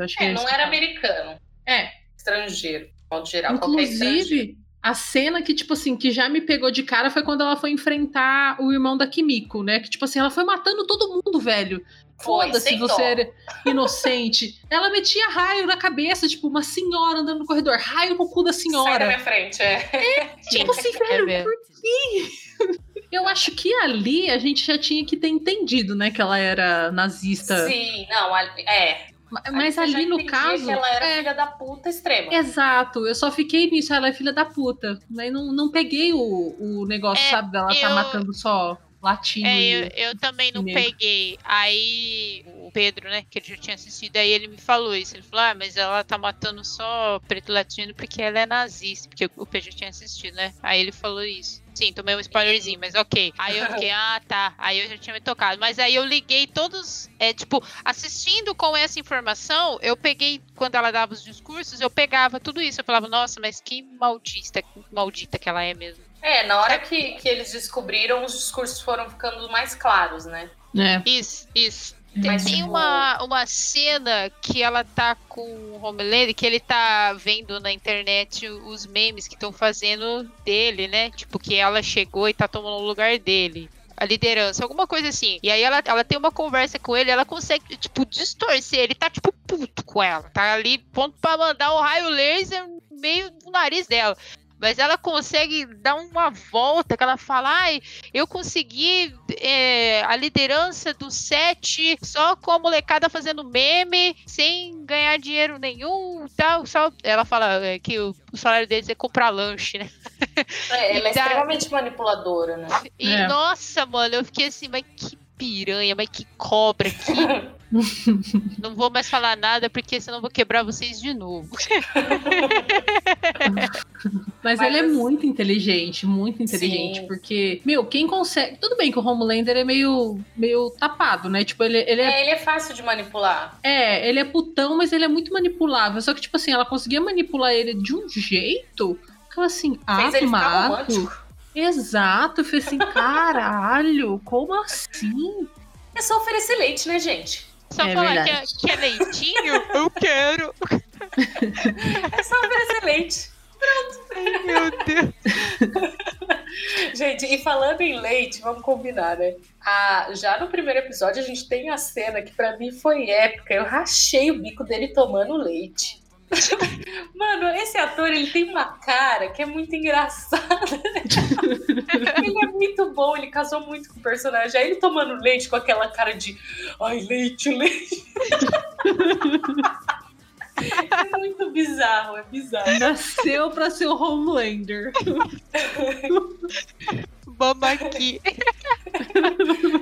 acho que É, é não era americano, É, estrangeiro, modo geral. Inclusive, a cena que, tipo assim, que já me pegou de cara foi quando ela foi enfrentar o irmão da Kimiko, né? Que, tipo assim, ela foi matando todo mundo, velho. Foda-se, você era inocente. ela metia raio na cabeça, tipo, uma senhora andando no corredor, raio no cu da Sai da senhora. minha frente, é. Tipo assim, É velho, mesmo. por quê? Eu acho que ali a gente já tinha que ter entendido, né, que ela era nazista. Sim, não, ali- é. Ma- Mas já ali no caso. que ela era é, filha da puta extrema. Exato, eu só fiquei nisso, ela é filha da puta. Não, não peguei o, o negócio, É, sabe, dela tá eu- matando só latino. É, eu, eu também não Negro. peguei. Aí o Pedro, né, que ele já tinha assistido, aí ele me falou isso. Ele falou: Ah, mas ela tá matando só preto latino porque ela é nazista. Porque o Pedro já tinha assistido, né? Aí ele falou isso. Sim, tomei um spoilerzinho, mas ok. Aí eu fiquei, ah, tá. Aí eu já tinha me tocado. Mas aí eu liguei todos, é, tipo, assistindo com essa informação, eu peguei, quando ela dava os discursos, eu pegava tudo isso. Eu falava, nossa, mas que maldita, maldita que ela é mesmo. É, na hora que, que eles descobriram, os discursos foram ficando mais claros, né? É. Isso, isso. Tem, Mas, tem tipo- uma, uma cena que ela tá com o Homelander, que ele tá vendo na internet os memes que estão fazendo dele, né? Tipo, que ela chegou e tá tomando o lugar dele. A liderança, alguma coisa assim. E aí ela, ela tem uma conversa com ele, ela consegue, tipo, distorcer. Ele tá, tipo, puto com ela. Tá ali, ponto pra mandar o raio laser no meio do nariz dela. Mas ela consegue dar uma volta, que ela fala, ai, eu consegui é, a liderança do set só com a molecada fazendo meme, sem ganhar dinheiro nenhum tal. Só... Ela fala é, que o, o salário deles é comprar lanche, né? É, ela é dá- extremamente manipuladora, né? E É. nossa, mano, eu fiquei assim, mas que piranha, mas que cobra, que. Não vou mais falar nada, porque senão eu vou quebrar vocês de novo. Mas, Mas ele é muito inteligente, muito inteligente, Sim. porque, meu, quem consegue. Tudo bem que o Homelander é meio, meio tapado, né? Tipo, ele, ele é, É, ele é fácil de manipular. é, ele é putão, mas ele é muito manipulável. Só que, tipo assim, ela conseguia manipular ele de um jeito que ela assim, ah, Fez ele. Exato, eu falei assim, caralho, como assim? É só oferecer leite, né, gente? Só É falar que é, verdade. que é leitinho, eu quero. É só oferecer leite. Meu Deus. Gente, e falando em leite, vamos combinar, né? Ah, já no primeiro episódio a gente tem a cena que pra mim foi épica. Eu rachei o bico dele tomando leite. Mano, esse ator ele tem uma cara que é muito engraçada. ele é muito bom, ele casou muito com o personagem. Aí ele tomando leite com aquela cara de ai, leite, leite. é muito bizarro, é bizarro. Nasceu pra ser o Homelander. Mamaqui.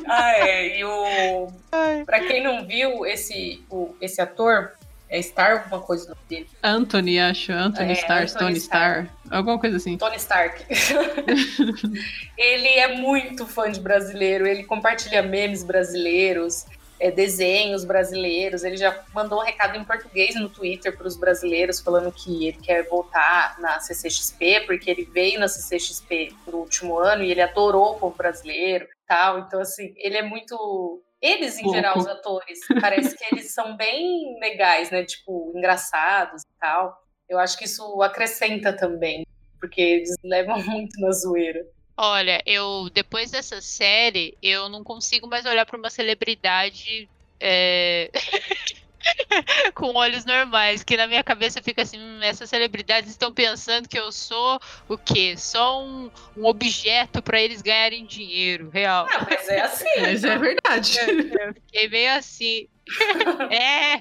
Ah, é. E o. Ai. Pra quem não viu, esse, o, esse ator é Star, alguma coisa do dele. Anthony, acho. Anthony É, Star, Anthony Tony Starr. Star. Alguma coisa assim. Tony Stark. ele é muito fã de brasileiro, ele compartilha memes brasileiros, é, desenhos brasileiros. Ele já mandou um recado em português no Twitter para os brasileiros, falando que ele quer voltar na CCXP, porque ele veio na CCXP no último ano e ele adorou o povo brasileiro tal. Então, assim, ele é muito. Eles, em Louco. geral, os atores, parece que eles são bem legais, né? Tipo, engraçados e tal. Eu acho que isso acrescenta também, porque eles levam muito na zoeira. Olha, eu depois dessa série, eu não consigo mais olhar pra uma celebridade é, com olhos normais, que na minha cabeça fica assim, hum, essas celebridades estão pensando que eu sou o quê? Só um, um objeto pra eles ganharem dinheiro, real. Ah, mas é assim. Mas é verdade. Eu fiquei meio assim. é,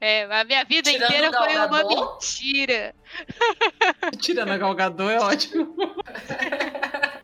é, a minha vida Tirando inteira foi uma mentira. Tirando a Galgador é ótimo.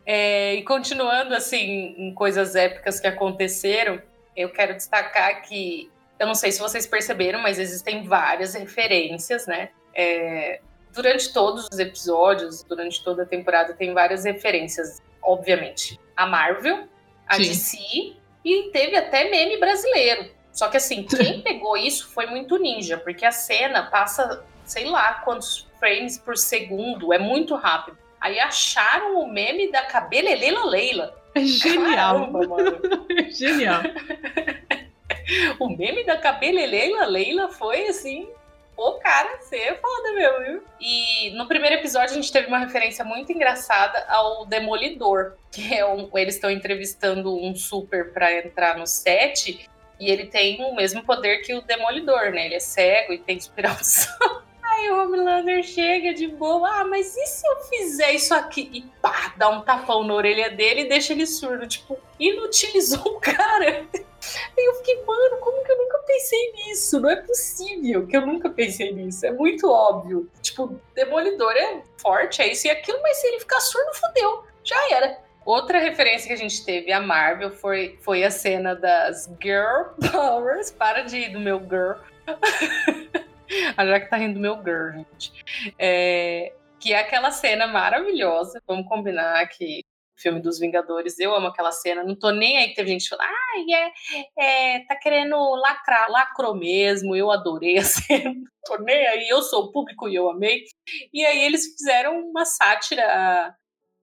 É, e continuando assim em coisas épicas que aconteceram, eu quero destacar que eu não sei se vocês perceberam, mas existem várias referências, né? É, durante todos os episódios, durante toda a temporada, tem várias referências, obviamente. A Marvel, a Sim. DC e teve até meme brasileiro. Só que assim, quem pegou isso foi muito ninja, porque a cena passa, sei lá, quantos frames por segundo, é muito rápido. Aí acharam o meme da Cabelelela Leila. É genial. Caramba, mano. É genial. O meme da Cabelelela Leila foi assim. O cara ser foda mesmo, viu? E no primeiro episódio a gente teve uma referência muito engraçada ao Demolidor, que é um. Eles estão entrevistando um super pra entrar no set. E ele tem o mesmo poder que o Demolidor, né? Ele é cego e tem inspiração. Aí o Homelander chega de boa, ah, mas e se eu fizer isso aqui? E pá, dá um tapão na orelha dele e deixa ele surdo. Tipo, inutilizou o cara. Aí eu fiquei, mano, como que eu nunca pensei nisso? Não é possível que eu nunca pensei nisso. É muito óbvio. Tipo, Demolidor é forte, é isso e aquilo, mas se ele ficar surdo, fodeu. Já era. Outra referência que a gente teve a Marvel foi, foi a cena das Girl Powers. Para de ir do meu girl. a Jaque tá rindo do meu girl, gente. É, que é aquela cena maravilhosa. Vamos combinar que filme dos Vingadores, eu amo aquela cena. Não tô nem aí que teve gente falando, ah, é, é, tá querendo lacrar, lacrou mesmo. Eu adorei a cena. Não tô nem aí, eu sou o público e eu amei. E aí eles fizeram uma sátira a,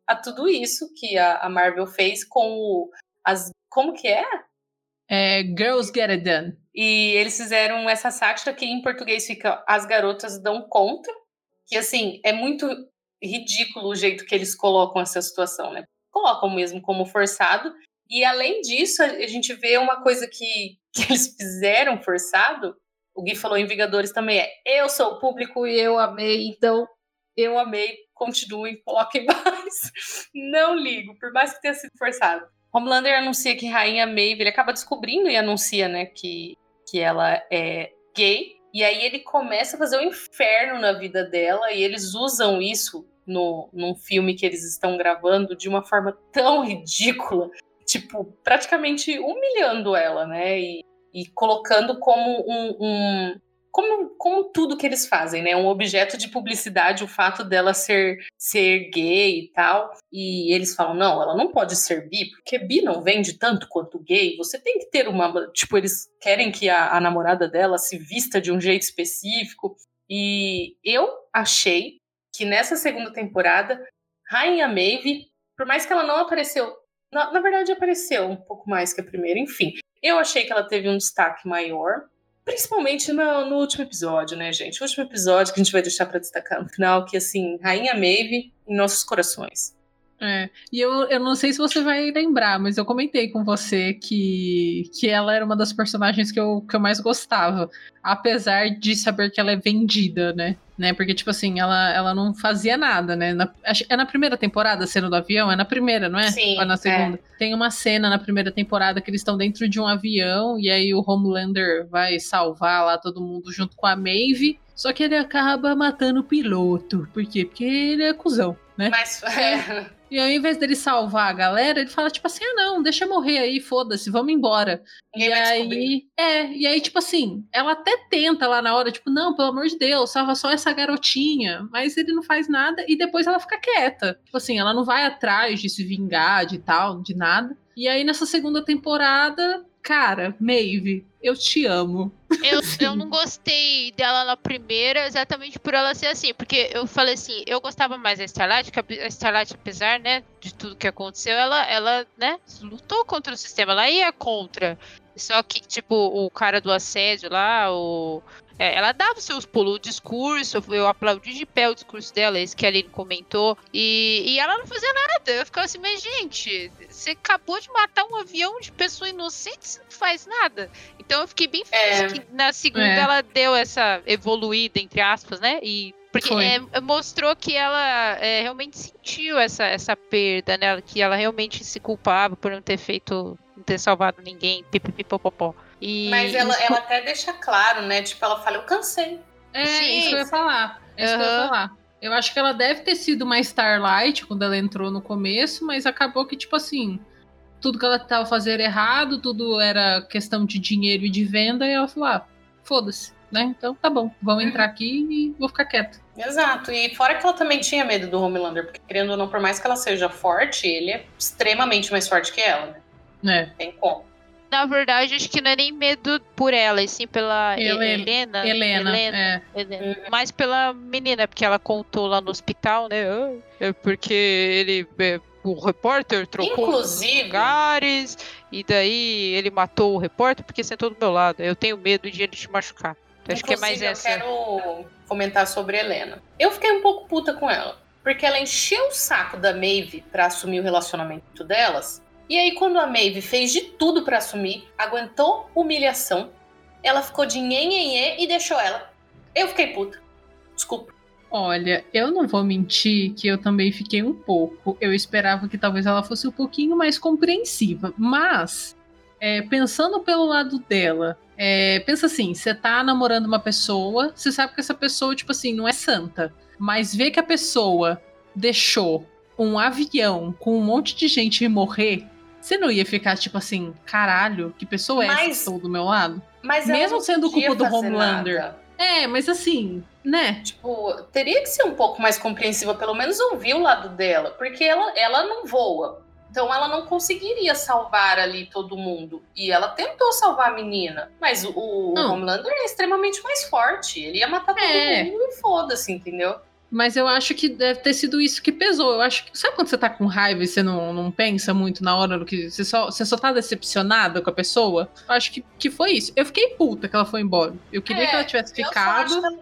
a tudo isso que a, a Marvel fez com o, as. Como que é? É, Girls Get It Done. E eles fizeram essa sátira que em português fica As Garotas Dão Conta, que assim, é muito ridículo o jeito que eles colocam essa situação, né? Colocam mesmo como forçado. E além disso, a gente vê uma coisa que, que eles fizeram forçado. O Gui falou em Vingadores também é eu sou o público e eu amei, então eu amei, continuem, coloquem mais. Não ligo, por mais que tenha sido forçado. Homelander anuncia que Rainha Maeve, ele acaba descobrindo e anuncia, né, que, que ela é gay. E aí ele começa a fazer um inferno na vida dela e eles usam isso no, num filme que eles estão gravando de uma forma tão ridícula, tipo, praticamente humilhando ela, né? E, e colocando como um, um- como, como tudo que eles fazem, né? Um objeto de publicidade, o fato dela ser, ser gay e tal. E eles falam, não, ela não pode ser bi, porque bi não vende tanto quanto gay. Você tem que ter uma. Tipo, eles querem que a, a namorada dela se vista de um jeito específico. E eu achei que nessa segunda temporada, Rainha Maeve, por mais que ela não apareceu. Na, na verdade, apareceu um pouco mais que a primeira, enfim. Eu achei que ela teve um destaque maior. Principalmente no, no último episódio, né, gente? O último episódio que a gente vai deixar pra destacar no final, que assim, Rainha Maeve em nossos corações. É, e eu, eu não sei se você vai lembrar, mas eu comentei com você que, que ela era uma das personagens que eu, que eu mais gostava. Apesar de saber que ela é vendida, né? Né? Porque, tipo assim, ela, ela não fazia nada, né? Na- é na primeira temporada a cena do avião? É na primeira, não é? Sim, Ou é na segunda? Tem uma cena na primeira temporada que eles estão dentro de um avião e aí o Homelander vai salvar lá todo mundo junto com a Maeve. Só que ele acaba matando o piloto. Por quê? Porque ele é cuzão, né? Mas É. E ao invés dele salvar a galera, ele fala, tipo assim, ah, não, deixa eu morrer aí, foda-se, vamos embora. Ninguém e aí, é, e aí, tipo assim, ela até tenta lá na hora, tipo, não, pelo amor de Deus, salva só essa garotinha. Mas ele não faz nada e depois ela fica quieta. Tipo assim, ela não vai atrás de se vingar de tal, de nada. E aí, nessa segunda temporada, cara, Maeve, eu te amo. Eu, eu não gostei dela na primeira, exatamente por ela ser assim. Porque eu falei assim, eu gostava mais da Starlight, que a Starlight, apesar, né, de tudo que aconteceu, ela, ela, né, lutou contra o sistema, ela ia contra. Só que, tipo, o cara do assédio lá, o. é, ela dava os seus pulos, o discurso, eu aplaudi de pé o discurso dela, esse que a Aline comentou, e, e ela não fazia nada. Eu ficava assim, mas gente, você acabou de matar um avião de pessoa inocente, você não faz nada. Então eu fiquei bem feliz É. que na segunda É. ela deu essa evoluída, entre aspas, né? E porque é, mostrou que ela é, realmente sentiu essa, essa perda, né? Que ela realmente se culpava por não ter feito, não ter salvado ninguém, pipipipopopó. E Mas ela, ela até deixa claro, né? Tipo, ela fala, eu cansei. É, Sim. isso que eu ia falar. É isso que eu ia falar. Eu acho que ela deve ter sido uma Starlight quando ela entrou no começo, mas acabou que, tipo assim, tudo que ela tava fazendo errado, tudo era questão de dinheiro e de venda, e ela falou: ah, foda-se, né? Então tá bom, vamos entrar aqui e vou ficar quieta. Exato. E fora que ela também tinha medo do Homelander, porque querendo ou não, por mais que ela seja forte, ele é extremamente mais forte que ela, né? Né? Tem como. Na verdade, acho que não é nem medo por ela, e sim pela He- Helena. Helena. Helena, é. Helena. Mais pela menina, porque ela contou lá no hospital, né? "Ah, É porque ele. é, o repórter trocou Inclusive- lugares, e daí ele matou o repórter porque sentou do meu lado. Eu tenho medo de ele te machucar. Então, acho que é mais essa. Eu quero comentar sobre Helena. Eu fiquei um pouco puta com ela. Porque ela encheu o saco da Maeve pra assumir o relacionamento delas. E aí, quando a Maeve fez de tudo pra assumir, aguentou humilhação, ela ficou de nhenhenhê e deixou ela. Eu fiquei puta. Desculpa. Olha, eu não vou mentir que eu também fiquei um pouco. Eu esperava que talvez ela fosse um pouquinho mais compreensiva, mas é, pensando pelo lado dela, é, pensa assim: você tá namorando uma pessoa, você sabe que essa pessoa, tipo assim, não é santa, mas vê que a pessoa deixou um avião com um monte de gente morrer, você não ia ficar tipo assim, caralho, que pessoa é essa que Mas- do meu lado? Mas Mesmo sendo culpa do Homelander. nada. É, mas assim, né? Tipo, teria que ser um pouco mais compreensiva, pelo menos ouvir o lado dela, porque ela, ela não voa. Então ela não conseguiria salvar ali todo mundo. E ela tentou salvar a menina. Mas o, o. Homelander é extremamente mais forte. Ele ia matar todo É. mundo e foda-se, entendeu? Mas eu acho que deve ter sido isso que pesou. Eu acho que. Sabe quando você tá com raiva e você não, não pensa muito na hora do que. Você só, você só tá decepcionada com a pessoa? Eu acho que, que foi isso. Eu fiquei puta que ela foi embora. Eu queria É, que ela tivesse Eu só acho ficado. que ela-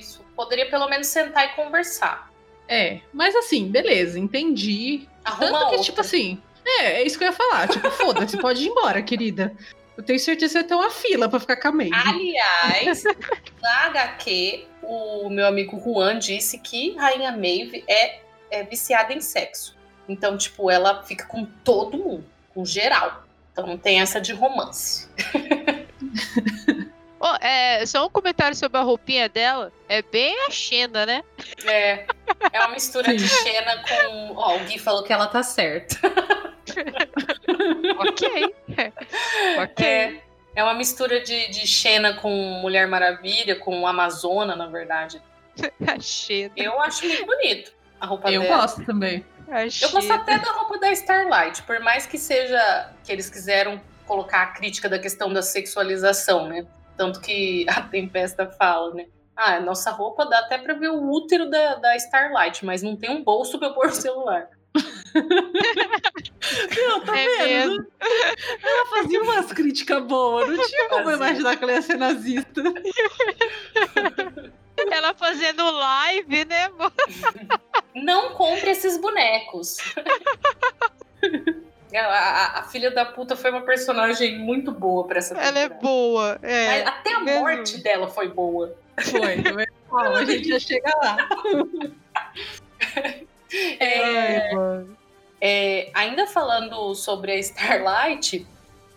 Isso. Poderia pelo menos sentar e conversar. É. Mas assim, beleza, entendi. Arruma Tanto que, outra. tipo assim. É, é isso que eu ia falar. Tipo, foda-se, pode ir embora, querida. Eu tenho certeza que ter uma fila pra ficar com a Maeve. Aliás, na HQ, o meu amigo Juan disse que Rainha Maeve é, é viciada em sexo. Então, tipo, ela fica com todo mundo, com geral. Então não tem essa de romance. Ó, é, só um comentário sobre a roupinha dela. É bem a Xena, né? É, é uma mistura de Xena com. Ó, o Gui falou que ela tá certa. ok. ok. É, é uma mistura de, de Xena com Mulher Maravilha, com Amazona, na verdade. A Xena. Eu acho muito bonito a roupa Eu dela. gosto também. A Eu gosto até da roupa da Starlight, por mais que seja que eles quiseram colocar a crítica da questão da sexualização, né? Tanto que a Tempesta fala, né? Ah, nossa roupa dá até pra ver o útero da, da Starlight, mas não tem um bolso pra eu pôr o celular. Não, tá É mesmo. Ela fazia umas críticas boas. Não tinha como Fazia. imaginar que ela ia ser nazista. Ela fazendo live, né, amor? Não compre esses bonecos. A, a- a filha da puta foi uma personagem muito boa pra essa Ela é temporada. boa. É. Até a mesmo. morte dela foi boa. Foi. também. Bom, a gente já chega lá. É, É, ainda falando sobre a Starlight,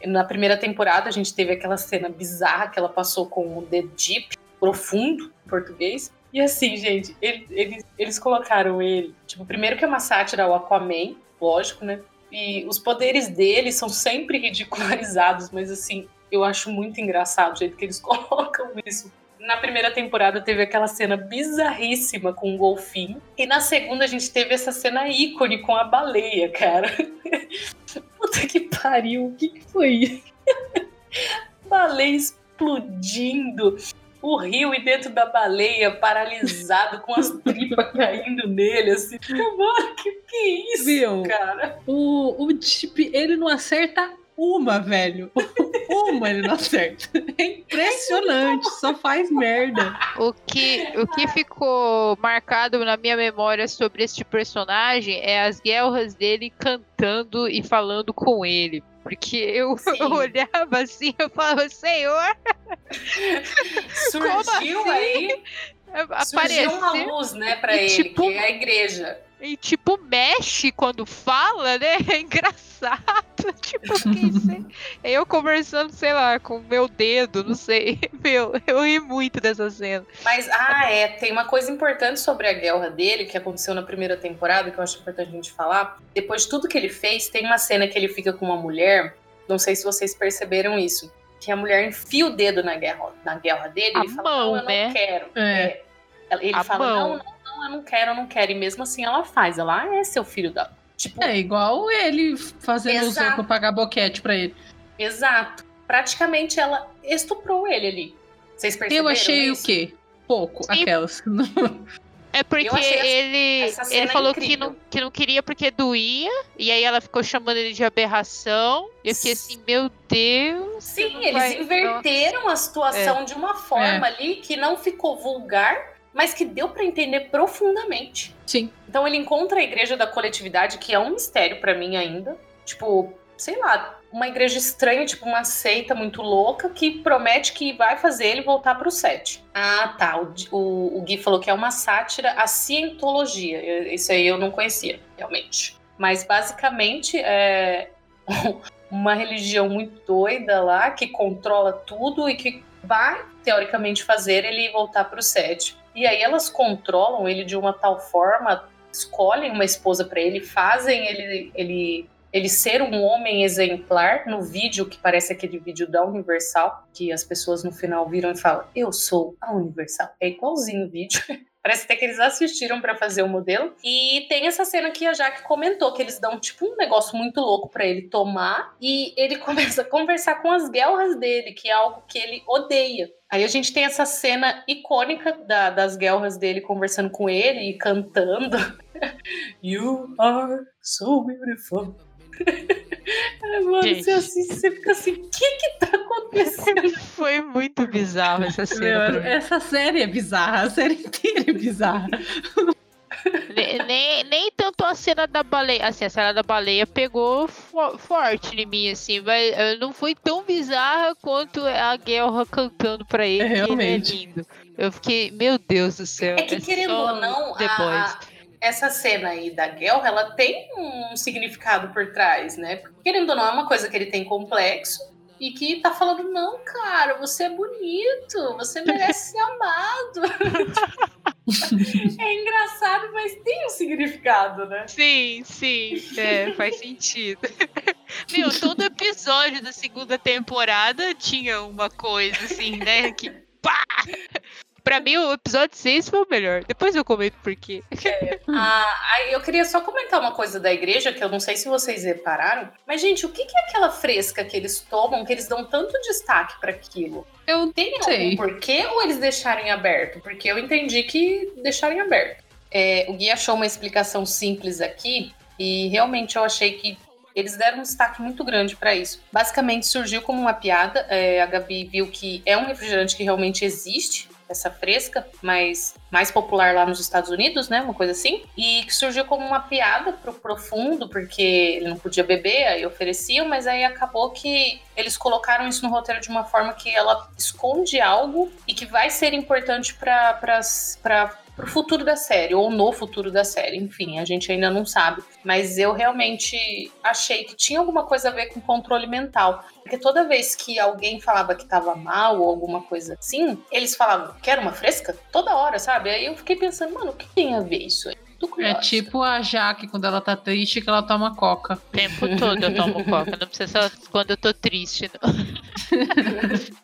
na primeira temporada a gente teve aquela cena bizarra que ela passou com o The Deep, profundo em português. E assim, gente, ele- eles, eles colocaram ele. Tipo, primeiro que é uma sátira ao Aquaman, lógico, né? E os poderes dele são sempre ridicularizados, mas assim, eu acho muito engraçado o jeito que eles colocam isso. Na primeira temporada teve aquela cena bizarríssima com o golfinho. E na segunda a gente teve essa cena ícone com a baleia, cara. Puta que pariu, o que, que foi isso? baleia explodindo. O rio e dentro da baleia paralisado, com as tripas caindo nele, assim. Mano, que que é isso, Viu? cara? O, o Chip, ele não acerta uma, velho. Uma ele não acerta. É impressionante, só faz merda. O que, o que ficou marcado na minha memória sobre este personagem é as guerras dele cantando e falando com ele. Porque eu, olhava assim, eu falava, Senhor, Surgiu assim? aí, surgiu uma apareceu. luz, né, pra E, ele, tipo, que é a igreja. E tipo, mexe quando fala, né? É engraçado. Tipo, sem- eu conversando, sei lá, com o meu dedo, não sei. Meu, eu ri muito dessa cena. Mas, ah, é, tem uma coisa importante sobre a guerra dele, que aconteceu na primeira temporada, que eu acho importante a gente falar. Depois de tudo que ele fez, tem uma cena que ele fica com uma mulher, não sei se vocês perceberam isso, que a mulher enfia o dedo na guerra, na guerra dele A e fala, mão, não, eu né? não quero. É. Ela- Ele A fala, mão. não, não, não, eu não quero, eu não quero. E mesmo assim ela faz. Ela ah, é seu filho da... Tipo, É igual ele fazendo o pra pagar boquete pra ele. exato. Praticamente ela estuprou ele ali. Vocês perceberam Eu achei isso? o quê? Pouco, Sim. aquelas. É porque ele, ele falou que não, que não queria porque doía. E aí ela ficou chamando ele de aberração. E eu fiquei assim, meu Deus. Sim, eles vai- inverteram a situação de uma forma ali que não ficou vulgar, mas que deu pra entender profundamente. Sim. Então ele encontra a igreja da coletividade, que é um mistério pra mim ainda. Tipo, sei lá, uma igreja estranha, tipo uma seita muito louca, que promete que vai fazer ele voltar pro set. Ah, tá. O, o, o Gui falou que é uma sátira à cientologia. Eu- Isso aí eu não conhecia, realmente. Mas basicamente é uma religião muito doida lá, que controla tudo e que vai, teoricamente, fazer ele voltar pro set. E aí elas controlam ele de uma tal forma, escolhem uma esposa pra ele, fazem ele, ele, ele ser um homem exemplar no vídeo, que parece aquele vídeo da Universal, que as pessoas no final viram e falam: Eu sou a Universal. É igualzinho o vídeo. Parece até que eles assistiram pra fazer o modelo. E tem essa cena que a Jaque comentou, que eles dão tipo um negócio muito louco pra ele tomar e ele começa a conversar com as guelras dele, que é algo que ele odeia. Aí a gente tem essa cena icônica da- das guelras dele conversando com ele e cantando. You are so beautiful. Mano, Gente. você, assiste, você fica assim, o que que tá acontecendo? Foi muito bizarro essa cena. Meu, essa série é bizarra, a série inteira é bizarra. Ne- nem, nem tanto a cena da baleia. Assim, a cena da baleia pegou fo- forte em mim, assim. Mas eu não foi tão bizarra quanto a guerra cantando pra ele. É, que ele realmente. é lindo. Eu fiquei, meu Deus do céu. É que, querendo só ou não, a- essa cena aí da guerra, ela tem um significado por trás, né? Porque, querendo ou não, é uma coisa que ele tem complexo e que tá falando, não, cara, você é bonito, você merece ser amado. é engraçado, mas tem um significado, né? Sim, sim, é, faz sentido. Meu, todo episódio da segunda temporada tinha uma coisa assim, né? Que pá! Pra mim, o episódio 6 foi o melhor. Depois eu comento por quê. Ah, aí eu queria só comentar uma coisa da igreja, que eu não sei se vocês repararam, mas, gente, o que que é aquela fresca que eles tomam, que eles dão tanto destaque pra aquilo? Eu Tem Sei. algum porquê ou eles deixarem aberto? Porque eu entendi que deixarem aberto. É, o Gui achou uma explicação simples aqui e realmente eu achei que eles deram um destaque muito grande para isso. Basicamente surgiu como uma piada. é, a Gabi viu que é um refrigerante que realmente existe, essa fresca, mas mais popular lá nos Estados Unidos, né? Uma coisa assim. E que surgiu como uma piada pro profundo, porque ele não podia beber, aí ofereciam, mas aí acabou que eles colocaram isso no roteiro de uma forma que ela esconde algo e que vai ser importante para o futuro da série, ou no futuro da série. Enfim, a gente ainda não sabe. Mas eu realmente achei que tinha alguma coisa a ver com controle mental. Porque toda vez que alguém falava que tava mal ou alguma coisa assim, eles falavam, quer uma fresca? Toda hora, sabe? Aí eu fiquei pensando, mano, o que tem a ver isso aí? É tipo a Jaque quando ela tá triste que ela toma coca. O tempo todo eu tomo coca. Não precisa só quando eu tô triste, não.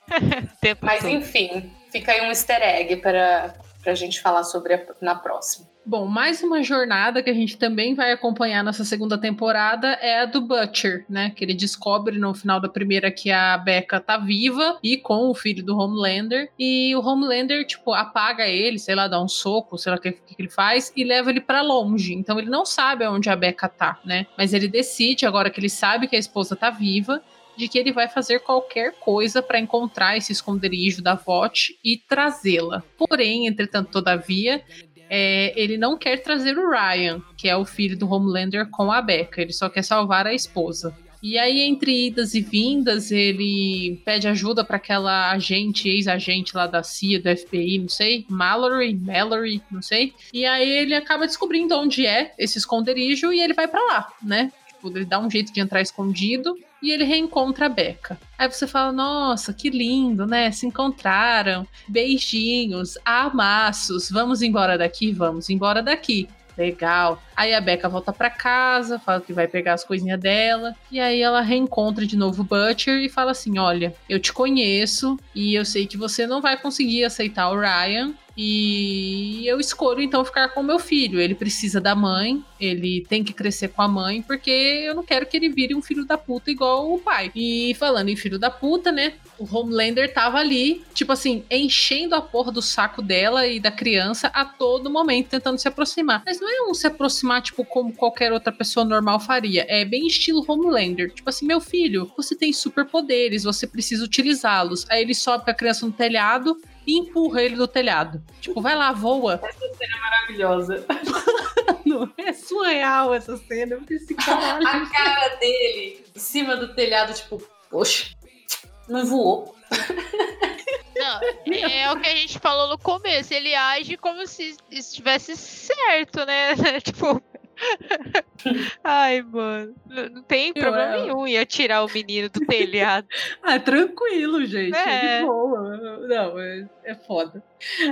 O tempo Mas todo. enfim, fica aí um easter egg para pra gente falar sobre a- na próxima. Bom, mais uma jornada que a gente também vai acompanhar nessa segunda temporada é a do Butcher, né? Que ele descobre no final da primeira que a Becca tá viva e com o filho do Homelander. E o Homelander, tipo, apaga ele, sei lá, dá um soco, sei lá o que, que ele faz, e leva ele pra longe. Então ele não sabe onde a Becca tá, né? Mas ele decide, agora que ele sabe que a esposa tá viva, de que ele vai fazer qualquer coisa para encontrar esse esconderijo da VOT e trazê-la. Porém, entretanto, todavia, é, ele não quer trazer o Ryan, que é o filho do Homelander, com a Becca. Ele só quer salvar a esposa. E aí, entre idas e vindas, ele pede ajuda para aquela agente, ex-agente lá da CIA, do FBI, não sei, Mallory, Mallory, não sei. E aí ele acaba descobrindo onde é esse esconderijo e ele vai para lá, né? Tipo, ele dá um jeito de entrar escondido e ele reencontra a Becca. Aí você fala: Nossa, que lindo, né? Se encontraram, beijinhos, amassos, vamos embora daqui? Vamos embora daqui. Legal. Aí a Becca volta para casa, fala que vai pegar as coisinhas dela. E aí ela reencontra de novo o Butcher e fala assim: Olha, eu te conheço e eu sei que você não vai conseguir aceitar o Ryan. E eu escolho então ficar com meu filho. Ele precisa da mãe, ele tem que crescer com a mãe, porque eu não quero que ele vire um filho da puta igual o pai. E falando em filho da puta, né? O Homelander tava ali, tipo assim, enchendo a porra do saco dela e da criança a todo momento, tentando se aproximar. Mas não é um se aproximar, tipo, como qualquer outra pessoa normal faria. É bem estilo Homelander. Tipo assim, meu filho, você tem superpoderes, você precisa utilizá-los. Aí ele sobe com a criança no telhado e empurra ele do telhado. Tipo, vai lá, voa. Essa cena é maravilhosa. Mano, é surreal essa cena. Esse caralho. A cara dele em cima do telhado, tipo, poxa, não voou. Não, é o que a gente falou no começo. Ele age como se estivesse certo, né? tipo. Ai, mano. Não tem Eu, problema nenhum em atirar o menino do telhado. Ah, tranquilo, gente. É. De boa. Não, é, é foda.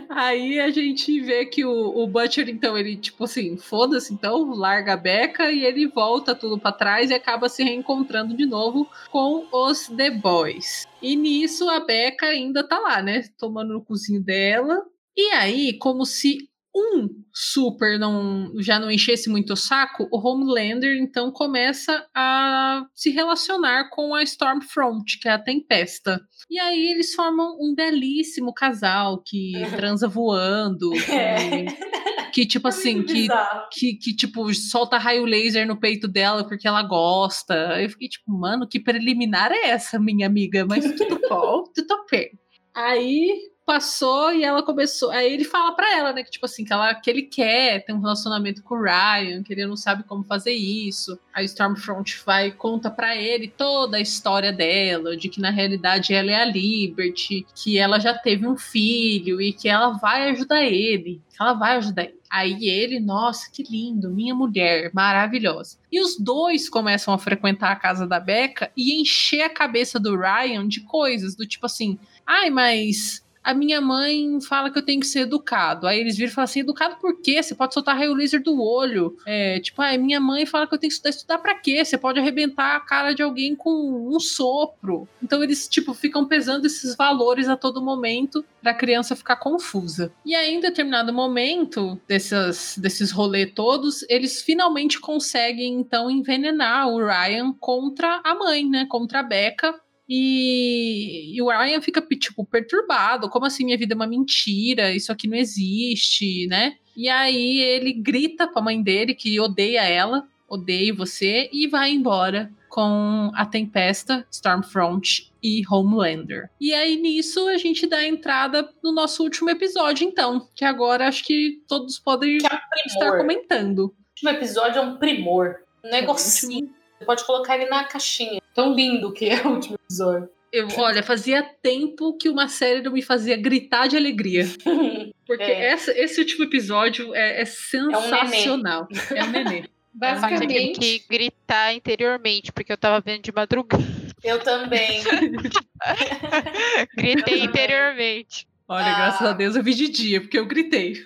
Aí a gente vê que o, o Butcher, então, ele, tipo assim, foda-se, então, larga a beca e ele volta tudo pra trás e acaba se reencontrando de novo com os The Boys. E nisso a Becca ainda tá lá, né? Tomando no cozinho dela. E aí, como se um super não já não enchesse muito o saco, o Homelander então começa a se relacionar com a Stormfront, que é a Tempesta. E aí eles formam um belíssimo casal que transa voando, que, que, tipo assim, que que, que, tipo, solta raio laser no peito dela porque ela gosta. Eu fiquei tipo, mano, que preliminar é essa, minha amiga? Mas tudo bom, tudo bem. Aí passou e ela começou. Aí ele fala pra ela, né, que tipo assim, que, ela, que ele quer ter um relacionamento com o Ryan, que ele não sabe como fazer isso. A Stormfront vai conta pra ele toda a história dela, de que na realidade ela é a Liberty, que ela já teve um filho e que ela vai ajudar ele. que Ela vai ajudar ele. Aí ele, nossa, que lindo, minha mulher, maravilhosa. E os dois começam a frequentar a casa da Becca e encher a cabeça do Ryan de coisas, do tipo assim, ai, mas a minha mãe fala que eu tenho que ser educado. Aí eles viram e falam assim: educado por quê? Você pode soltar raio laser do olho. É, tipo, ah, minha mãe fala que eu tenho que estudar. Estudar pra quê? Você pode arrebentar a cara de alguém com um sopro. Então eles, tipo, ficam pesando esses valores a todo momento pra criança ficar confusa. E aí, em determinado momento dessas, desses rolês todos, eles finalmente conseguem, então, envenenar o Ryan contra a mãe, né? Contra a Becca. E, e o Ryan fica, tipo, perturbado. Como assim minha vida é uma mentira? Isso aqui não existe, né? E aí ele grita pra mãe dele que odeia ela, odeio você, e vai embora com a Tempesta, Stormfront e Homelander. E aí nisso a gente dá a entrada no nosso último episódio, então, que agora acho que todos podem Que é estar comentando. O último episódio é um primor. Um negocinho. Você pode colocar ele na caixinha. Tão lindo que é o último episódio. Eu, olha, fazia tempo que uma série não me fazia gritar de alegria. Porque É. essa- esse último episódio é, é sensacional. É um nenê. Mas eu tive Basicamente, que gritar interiormente, porque eu tava vendo de madrugada. eu também. Gritei também. interiormente. Olha, Ah. graças a Deus eu vi de dia, porque eu gritei.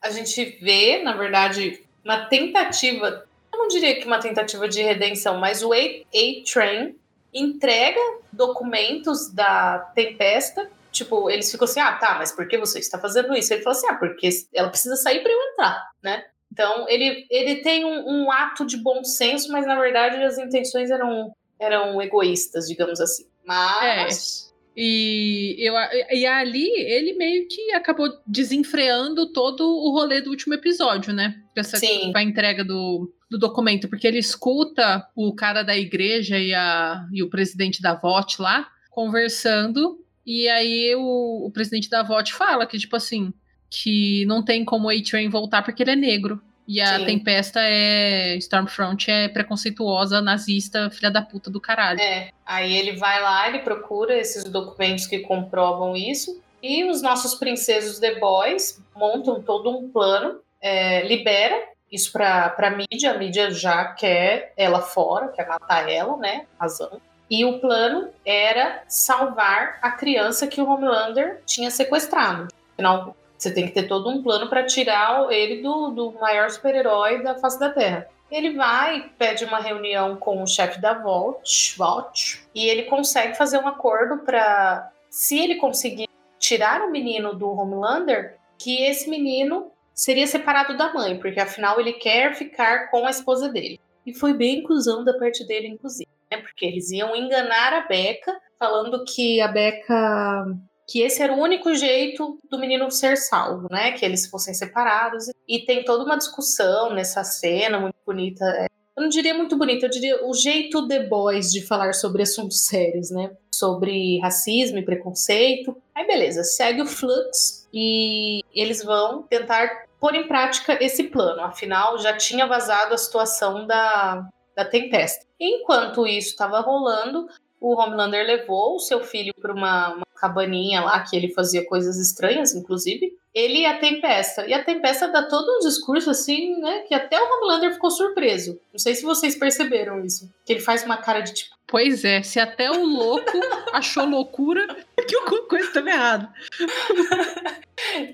A gente vê, na verdade, uma tentativa. Eu não diria que uma tentativa de redenção, mas o A-Train entrega documentos da Tempesta. Tipo, eles ficam assim: ah, tá, mas por que você está fazendo isso? Ele fala assim: ah, porque ela precisa sair para eu entrar, né? Então, ele, ele tem um, um ato de bom senso, mas na verdade as intenções eram, eram egoístas, digamos assim. Mas. E, eu, e ali ele meio que acabou desenfreando todo o rolê do último episódio, né? Essa, Sim. com a entrega do, do documento, porque ele escuta o cara da igreja e, a, e o presidente da VOT lá conversando, e aí o, o presidente da VOT fala que, tipo assim, que não tem como o A-Train voltar porque ele é negro. E a Sim. Tempesta é. Stormfront é preconceituosa, nazista, filha da puta do caralho. É, aí ele vai lá, ele procura esses documentos que comprovam isso. E os nossos princesos The Boys montam todo um plano, é, libera isso pra, pra mídia. A mídia já quer ela fora, quer matar ela, né? Razão. E o plano era salvar a criança que o Homelander tinha sequestrado. Afinal, você tem que ter todo um plano para tirar ele do, do maior super-herói da face da Terra. Ele vai, pede uma reunião com o chefe da Vault, Vault e ele consegue fazer um acordo para, se ele conseguir tirar o menino do Homelander, que esse menino seria separado da mãe, porque afinal ele quer ficar com a esposa dele. E foi bem inclusão da parte dele, inclusive, né? Porque eles iam enganar a Becca, falando que a Becca que esse era o único jeito do menino ser salvo, né? Que eles fossem separados. E tem toda uma discussão nessa cena muito bonita. É, Eu não diria muito bonita, eu diria o jeito The Boys de falar sobre assuntos sérios, né? Sobre racismo e preconceito. Aí beleza, segue o Flux e eles vão tentar pôr em prática esse plano. Afinal, já tinha vazado a situação da, da Tempesta. Enquanto isso estava rolando, o Homelander levou o seu filho para uma, uma cabaninha lá que ele fazia coisas estranhas, inclusive. Ele e a Tempesta. E a Tempesta dá todo um discurso assim, né? Que até o Homelander ficou surpreso. Não sei se vocês perceberam isso. Que ele faz uma cara de tipo. Pois é, se até o louco achou loucura, que alguma coisa tá errada.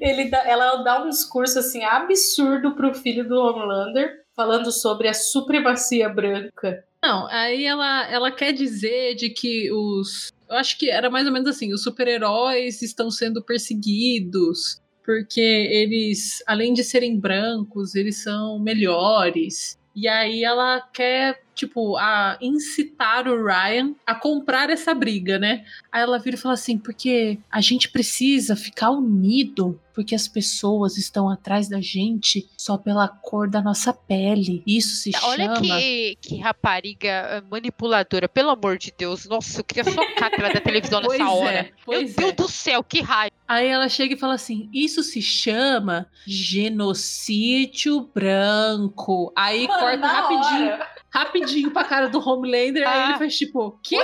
Ele dá- ela dá um discurso assim absurdo pro filho do Homelander, falando sobre a supremacia branca. Não, aí ela, ela quer dizer de que os. Eu acho que era mais ou menos assim: os super-heróis estão sendo perseguidos porque eles, além de serem brancos, eles são melhores. E aí ela quer, tipo, a incitar o Ryan a comprar essa briga, né? Aí ela vira e fala assim: porque a gente precisa ficar unido, porque as pessoas estão atrás da gente só pela cor da nossa pele. Isso se Olha chama. que, que rapariga eh, manipuladora, pelo amor de Deus. Nossa, eu queria socar aquela da televisão nessa é, hora. Meu é. Deus do céu, que raiva. Aí ela chega e fala assim: Isso se chama genocídio branco. Aí Mano, corta rapidinho, hora. Rapidinho pra cara do Homelander. Aí Ah. ele faz tipo: Quê?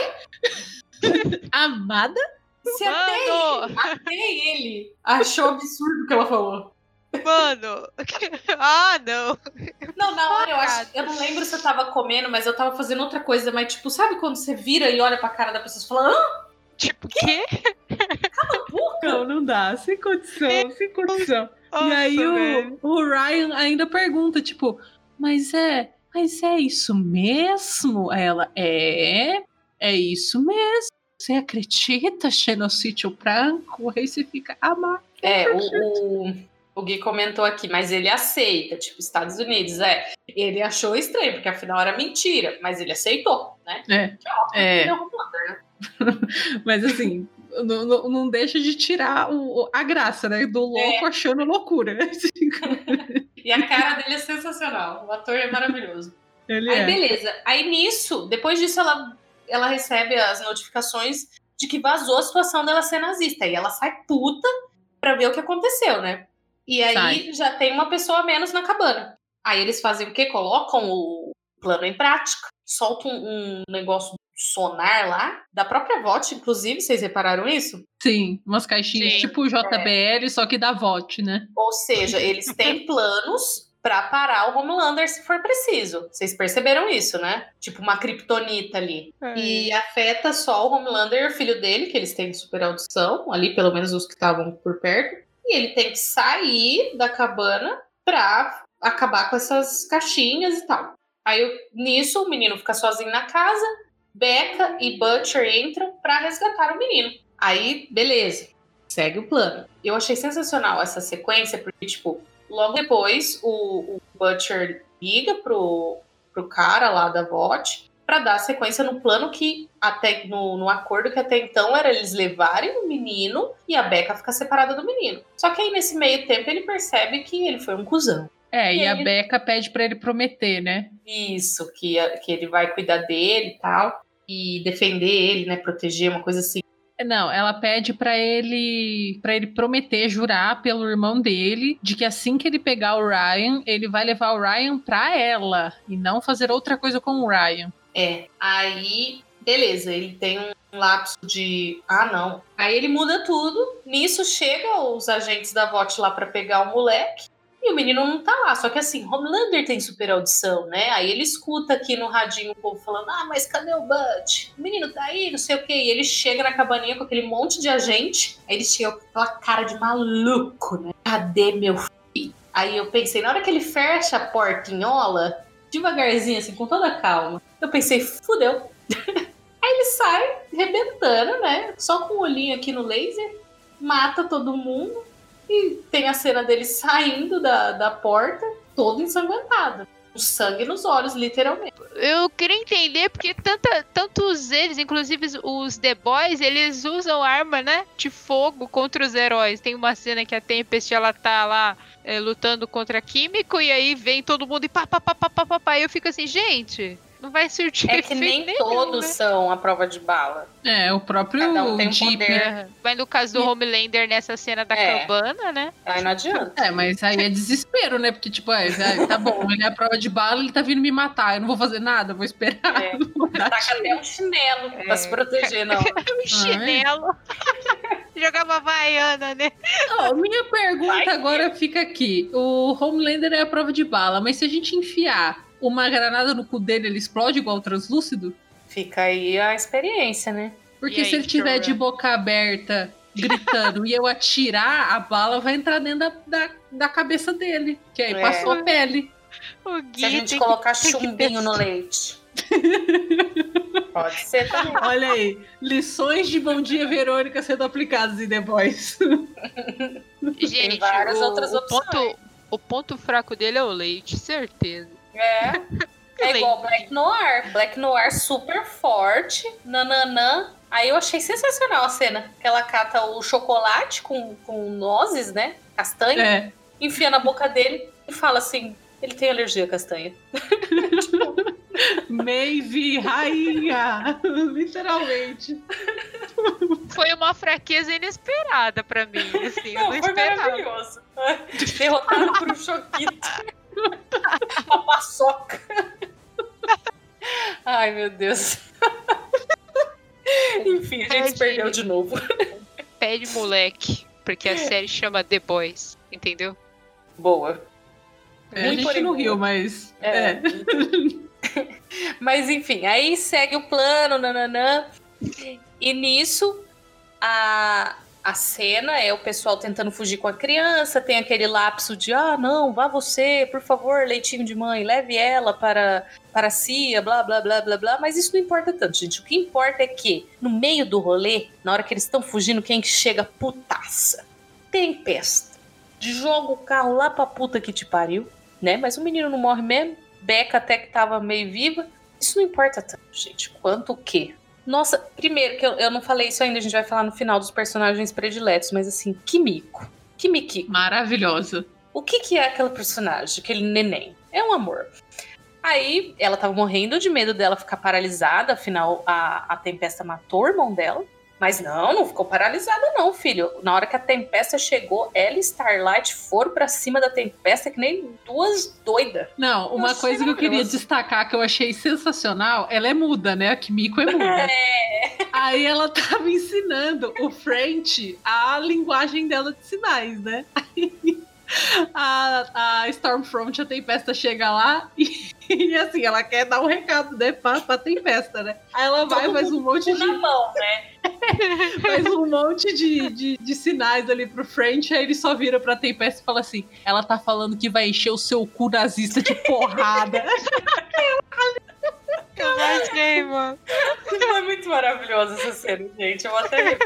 Amada? Se até, Mano, até ele achou absurdo o que ela falou. mano. Ah, não. Não, na hora eu acho. Eu não lembro se eu tava comendo, mas eu tava fazendo outra coisa. Mas, tipo, sabe quando você vira e olha pra cara da pessoa e fala, ah, Tipo, quê? Não, não dá. Sem condição, sem condição. Nossa, e aí o, o Ryan ainda pergunta: Tipo, mas é. Mas é isso mesmo? Ela é. É isso mesmo. Você acredita, genocídio branco? Aí você fica amado. É, o, o, o Gui comentou aqui, mas ele aceita, tipo, Estados Unidos, é. Ele achou estranho, porque afinal era mentira, mas ele aceitou, né? É. Ele É, é Homelander, né? mas assim, não, não- não deixa de tirar o- a graça, né? Do louco achando loucura. E a cara dele é sensacional. O ator é maravilhoso. Ele Aí, é. beleza. Aí nisso, depois disso, ela, ela recebe as notificações de que vazou a situação dela ser nazista. E ela sai puta pra ver o que aconteceu, né? E aí Sai. já tem uma pessoa a menos na cabana. Aí eles fazem o quê? Colocam o plano em prática, soltam um negócio sonar lá, da própria VOT, inclusive, vocês repararam isso? Sim, umas caixinhas Sim. tipo JBL, só que da VOT, né? Ou seja, eles têm planos pra parar o Homelander se for preciso. Vocês perceberam isso, né? Tipo uma kriptonita ali. E afeta só o Homelander e o filho dele, que eles têm super audição, ali pelo menos os que estavam por perto. E ele tem que sair da cabana pra acabar com essas caixinhas e tal. Aí nisso o menino fica sozinho na casa, Becca e Butcher entram pra resgatar o menino. Aí, beleza, segue o plano. Eu achei sensacional essa sequência, porque, tipo, logo depois o, o Butcher liga pro, pro cara lá da VOT pra dar sequência no plano que até no, no acordo que até então era eles levarem o menino e a Becca ficar separada do menino. Só que aí nesse meio tempo ele percebe que ele foi um cuzão. É, e, E a ele- Becca pede pra ele prometer, né? Isso, que, que ele vai cuidar dele e tal. E defender ele, né? Proteger, uma coisa assim. Não, ela pede pra ele para ele prometer, jurar pelo irmão dele, de que assim que ele pegar o Ryan, ele vai levar o Ryan pra ela e não fazer outra coisa com o Ryan. É. Aí, beleza, ele tem um lapso de. Ah, não. Aí ele muda tudo. Nisso chega os agentes da VOT lá pra pegar o moleque. E o menino não tá lá. Só que assim, Homelander tem super audição, né? Aí ele escuta aqui no radinho o povo falando: Ah, mas cadê o Bud? O menino tá aí, não sei o quê. E ele chega na cabaninha com aquele monte de agente. Aí ele chega com aquela cara de maluco, né? Cadê meu filho? Aí eu pensei, na hora que ele fecha a portinhola, devagarzinho, assim, com toda calma, eu pensei, fudeu. Aí ele sai rebentando, né? Só com o olhinho aqui no laser, mata todo mundo. E tem a cena dele saindo da, da porta, todo ensanguentado. O sangue nos olhos, literalmente. Eu queria entender porque tanta, tantos eles, inclusive os The Boys, eles usam arma, né? De fogo contra os heróis. Tem uma cena que a Tempest ela tá lá é, lutando contra químico e aí vem todo mundo e pá, pá, pá, pá, pá, pá, pá. E eu fico assim, gente, não vai surtir É que nem nenhum, todos né? são a prova de bala. É, o próprio Cada um tem um Jeep. poder. É, Mas no caso do Homelander, nessa cena da É. cabana, né? Aí não adianta. É, mas aí é desespero, né? Porque, tipo, é, é, tá bom, ele é a prova de bala, ele tá vindo me matar. Eu não vou fazer nada, vou esperar. É. vou Taca tiro. até um chinelo É. pra se proteger, não. Um chinelo. Jogava Havaiana, né? Ó, minha pergunta Vai que- agora fica aqui. O Homelander é a prova de bala, mas se a gente enfiar uma granada no cu dele, ele explode igual o translúcido? Fica aí a experiência, né? Porque E se aí, ele tiver de boca aberta, gritando, e eu atirar, a bala vai entrar dentro da, da, da cabeça dele. Que aí É. passou a pele. O Gui Se a gente tem colocar tem que chumbinho no leite. Pode ser também. Olha aí, lições de Bom Dia Verônica sendo aplicadas em The Boys. Gente, várias o, outras o opções. ponto, o ponto fraco dele é o leite, certeza. É. É igual Black Noir. Black Noir super forte. Nananã. Aí eu achei sensacional a cena. Que ela cata o chocolate com, com nozes, né? Castanha. É. Enfia na boca dele e fala assim: ele tem alergia à castanha. Maeve, rainha! Literalmente. Foi uma fraqueza inesperada pra mim, assim, eu não foi esperava. maravilhoso. Derrotado por um choquito. Uma paçoca. Ai, meu Deus. Enfim, a gente se perdeu de novo. Pede moleque, porque a série chama The Boys, entendeu? Boa. É, a gente não riu, mas. É. É. Mas enfim, aí segue o plano, nananã. E nisso, a, a cena é o pessoal tentando fugir com a criança, tem aquele lapso de, ah, não, vá você, por favor, leitinho de mãe, leve ela para, para a CIA, blá, blá, blá, blá, blá. Mas isso não importa tanto, gente. O que importa é que, no meio do rolê, na hora que eles estão fugindo, quem que chega? Putaça. Tempesta. Joga o carro lá pra puta que te pariu, né? Mas o menino não morre mesmo. Beca até que tava meio viva. Isso não importa tanto, gente, quanto o quê? Nossa, primeiro que eu, eu não falei isso ainda, a gente vai falar no final dos personagens prediletos, mas assim, Kimiko. Kimiki. Maravilhosa. O que que é aquela personagem, aquele neném? É um amor. Aí ela tava morrendo de medo dela ficar paralisada, afinal a, a Tempesta matou o irmão dela. Mas não, não ficou paralisada não, filho. Na hora que a Tempesta chegou, ela e Starlight foram pra cima da Tempesta que nem duas doidas. Não, uma achei coisa que eu queria destacar que eu achei sensacional, ela é muda, né? A Kimiko é muda. É. Aí ela tava ensinando o French a linguagem dela de sinais, né? Aí a, a Stormfront, a Tempesta, chega lá e, e, assim, ela quer dar um recado, né, pra, pra Tempesta, né? Aí ela vai, faz um monte na de, mão, né? faz um monte de, de, de sinais ali pro French, aí ele só vira pra Tempesta e fala assim, ela tá falando que vai encher o seu cu nazista de porrada. Eu achei, mano. Foi muito maravilhosa essa cena, gente. Eu até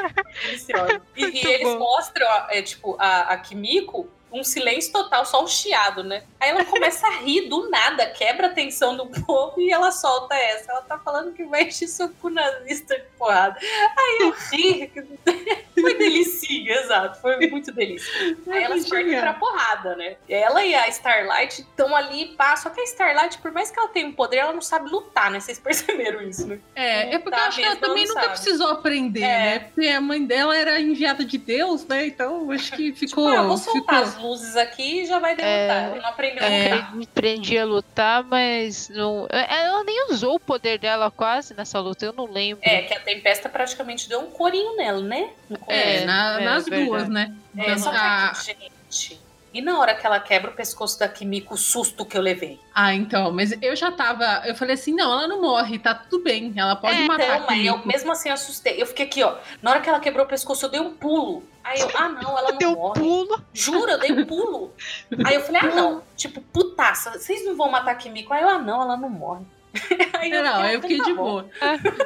deliciosa. E, e eles bom. mostram, é, tipo, a, a Kimiko um silêncio total, só um chiado, né? Aí ela começa a rir do nada, quebra a tensão do povo e ela solta essa. Ela tá falando que vai encher seu cu nazista de porrada. Aí eu ri. Foi delicinha, exato. Foi muito delícia. Aí elas partem pra porrada, né? Ela e a Starlight estão ali, pá. Só que a Starlight, por mais que ela tenha um poder, ela não sabe lutar, né? Vocês perceberam isso, né? É, é porque eu Tá acho que ela também nunca sabe. precisou aprender, É. né? Porque a mãe dela era enviada de Deus, né? Então acho que ficou. Tipo, ah, vou soltar ficou... luzes aqui e já vai derrotar. É. Não aprendeu É. a lutar. Aprendi a lutar, mas não. é, Ela nem usou o poder dela quase nessa luta, eu não lembro. É, que a Tempesta praticamente deu um corinho nela, né? No É, começo. na- é nas verdade. duas, né? É, Então, só que a- aqui, gente. E na hora que ela quebra o pescoço da Kimiko, o susto que eu levei. Ah, então, mas eu já tava. Eu falei assim: não, ela não morre, tá tudo bem. Ela pode É, matar Então, a mas eu Kimiko. mesmo assim assustei. Eu fiquei aqui, ó. Na hora que ela quebrou o pescoço, eu dei um pulo. Aí eu, ah, não, ela não Deu um morre. pulo. Juro, eu dei um pulo. Aí eu falei, ah, não. Tipo, putaça, vocês não vão matar a Kimiko? Aí eu, ah, não, ela não morre. Aí Não, ah, eu fiquei então de tá bom. boa.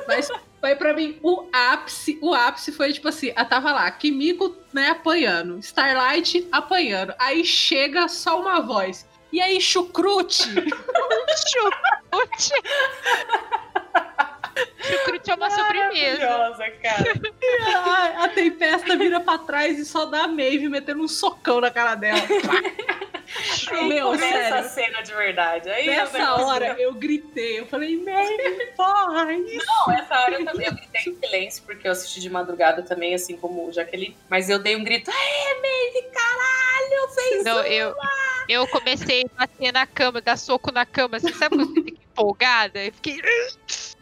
Mas foi pra mim o ápice. O ápice foi tipo assim: ela tava lá, Kimiko, né, apanhando, Starlight apanhando. Aí chega só uma voz. E aí, chucrute? Chucrute. Chucrute é uma sobremesa. Maravilhosa, cara. a, a tempesta vira pra trás e só dá a Maeve metendo um socão na cara dela. Aí Meu, começa sério. a cena de verdade. Aí o Nessa hora eu gritei, eu falei, Maeve, porra, isso. Não, essa hora eu também eu gritei em silêncio, porque eu assisti de madrugada também, assim como o Jaqueline. Mas eu dei um grito, é, Maeve, caralho, fez Não, eu, eu comecei a bater na cama, dar soco na cama. Você sabe quando você fica empolgada? Eu fiquei.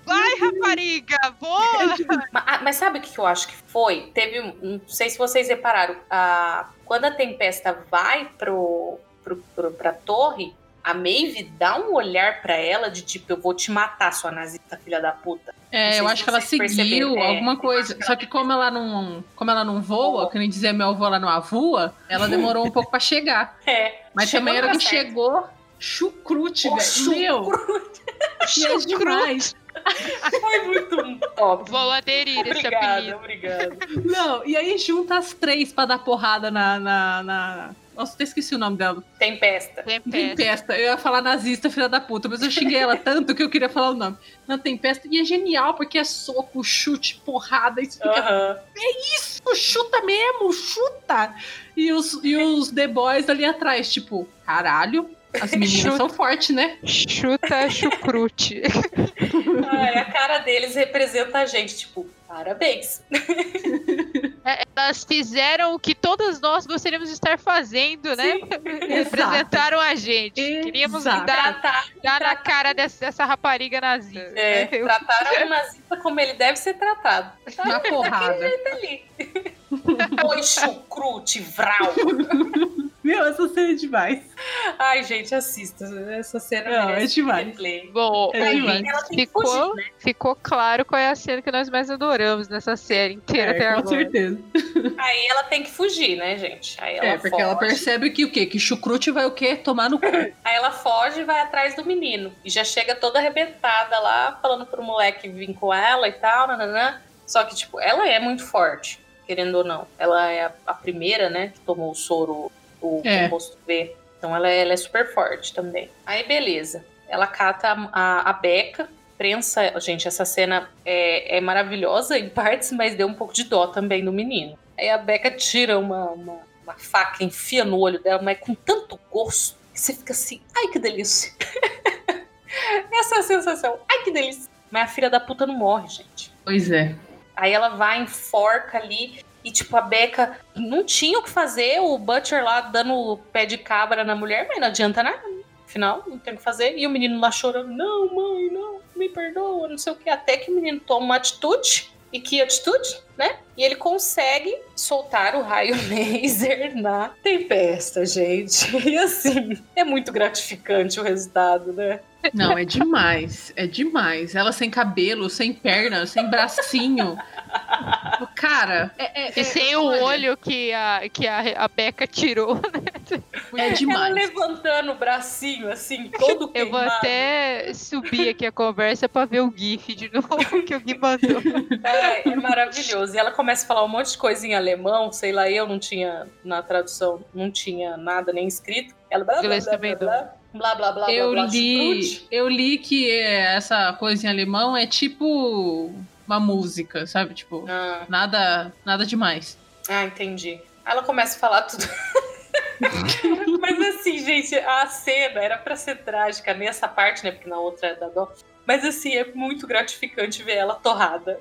Vai, rapariga, vou! Ma- ah, Mas, sabe o que eu acho que foi? Teve, um- não sei se vocês repararam, a, quando a Tempesta vai pro, pro, pro, pra torre, a Maeve dá um olhar pra ela de tipo, eu vou te matar, sua nazista filha da puta. É, eu acho que ela seguiu. É, alguma coisa. que Só que como ela não, como ela não voa, que nem dizia meu avô, ela não avua, ela demorou um pouco pra chegar. É, Mas também era que chegou chucrute, velho. Meu, que é demais. Foi muito top. Vou aderir esse Obrigada, apelido. obrigada. Não, e aí junta as três pra dar porrada na. na, na... Nossa, até esqueci o nome dela. Tempesta. Tempesta. Tempesta. Eu ia falar nazista, filha da puta, mas eu xinguei ela tanto que eu queria falar o nome. Na Tempesta. E é genial, porque é soco, chute, porrada. Isso fica Aham. isso, chuta mesmo, chuta! E os, e os The Boys ali atrás, tipo, caralho, as meninas Chuta. são fortes, né? Chuta chucrute. Ai, a cara deles representa a gente, tipo, parabéns. É, Elas fizeram o que todos nós gostaríamos de estar fazendo, né? Representaram a gente. Queríamos Exato. dar, Tratar, dar na cara dessa, dessa rapariga nazista. é, Eu- trataram o nazista como ele deve ser tratado. Na porrada. Tá ali. Oi, chucrute, vral. Meu, essa cena é demais. Ai, gente, assista. Essa cena Não, é demais. replay. Bom, É Aí demais. ela tem que ficou, fugir, né? ficou claro qual é a cena que nós mais adoramos nessa série inteira até É, com agora. certeza. Aí ela tem que fugir, né, gente? Aí ela É, porque foge. ela percebe que o quê? Que chucrute vai o quê? Tomar no cu. Aí ela foge e vai atrás do menino. E já chega toda arrebentada lá, falando pro moleque vir com ela e tal, nananã. Só que, tipo, ela é muito forte, querendo ou não. Ela é a, a primeira, né, que tomou o soro, o É. composto V. Então ela, ela é super forte também. Aí, beleza. Ela cata a, a, a Beca, prensa. Gente, essa cena é, é maravilhosa em partes, mas deu um pouco de dó também do menino. Aí a Beca tira uma, uma, uma faca, enfia no olho dela, mas com tanto gosto que você fica assim, ai que delícia. Essa é a sensação, ai que delícia. Mas a filha da puta não morre, gente. Pois é. Aí ela vai, enforca ali. E, tipo, a Beca não tinha o que fazer. O Butcher lá dando pé de cabra na mulher, mas não adianta nada. né? Afinal, não tem o que fazer. E o menino lá chorando: Não, mãe, não, me perdoa, não sei o que. Até que o menino toma uma atitude. E que atitude, né? E ele consegue soltar o raio laser na tempesta, gente. E assim, é muito gratificante o resultado, né? Não, é demais. É demais. Ela sem cabelo, sem perna, sem bracinho. Cara, é, é, E é- sem o olha, olho que a, que a, a Beca tirou. É Ela demais. levantando o bracinho, assim, todo Eu vou queimado. até subir aqui a conversa pra ver o GIF de novo que o Gui mandou. É, é maravilhoso. E ela começa a falar um monte de coisa em alemão, sei lá, eu não tinha, na tradução, não tinha nada nem escrito. Ela blá blá blá blá blá blá blá blá Eu blá blá li, chucrute. eu li que é, essa coisa em alemão é tipo uma música, sabe? Tipo, Ah, nada, nada demais. Ah, entendi. Aí ela começa a falar tudo. Mas assim, gente, a cena era pra ser trágica nessa parte, né? Porque na outra é da dó. Mas assim, é muito gratificante ver ela torrada.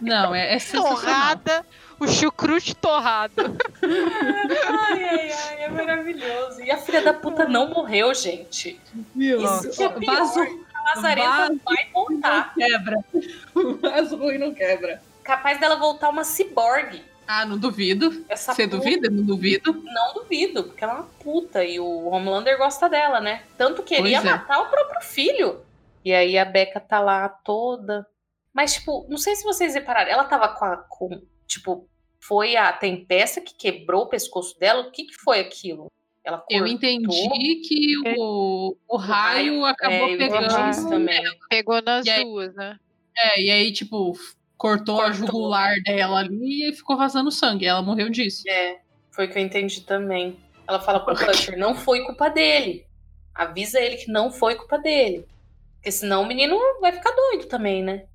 Não, é, é sensacional. Torrada, o chucrute torrado. Ai, ai, ai, é maravilhoso. E a filha da puta não morreu, gente. Isso que é pior. vaso A Lazareta vai voltar. quebra. O vaso ruim não quebra. Capaz dela voltar uma ciborgue. Ah, não duvido. Essa Você puta- duvida? Não duvido. Não duvido, porque ela é uma puta e o Homelander gosta dela, né? Tanto que ele ia Pois é. matar o próprio filho. E aí a Becca tá lá toda. Mas, tipo, não sei se vocês repararam, ela tava com a. Com, tipo, foi a tempesta que quebrou o pescoço dela? O que, que foi aquilo? Ela cortou. Eu entendi que o, o raio acabou é, eu entendi pegando. também. Pegou nas aí- duas, né? É, e aí, tipo, cortou, a Cortou. jugular dela ali e ficou vazando sangue. Ela morreu disso. É, foi o que eu entendi também. Ela fala pro Butcher, não foi culpa dele. Avisa ele que não foi culpa dele. Porque senão o menino vai ficar doido também, né?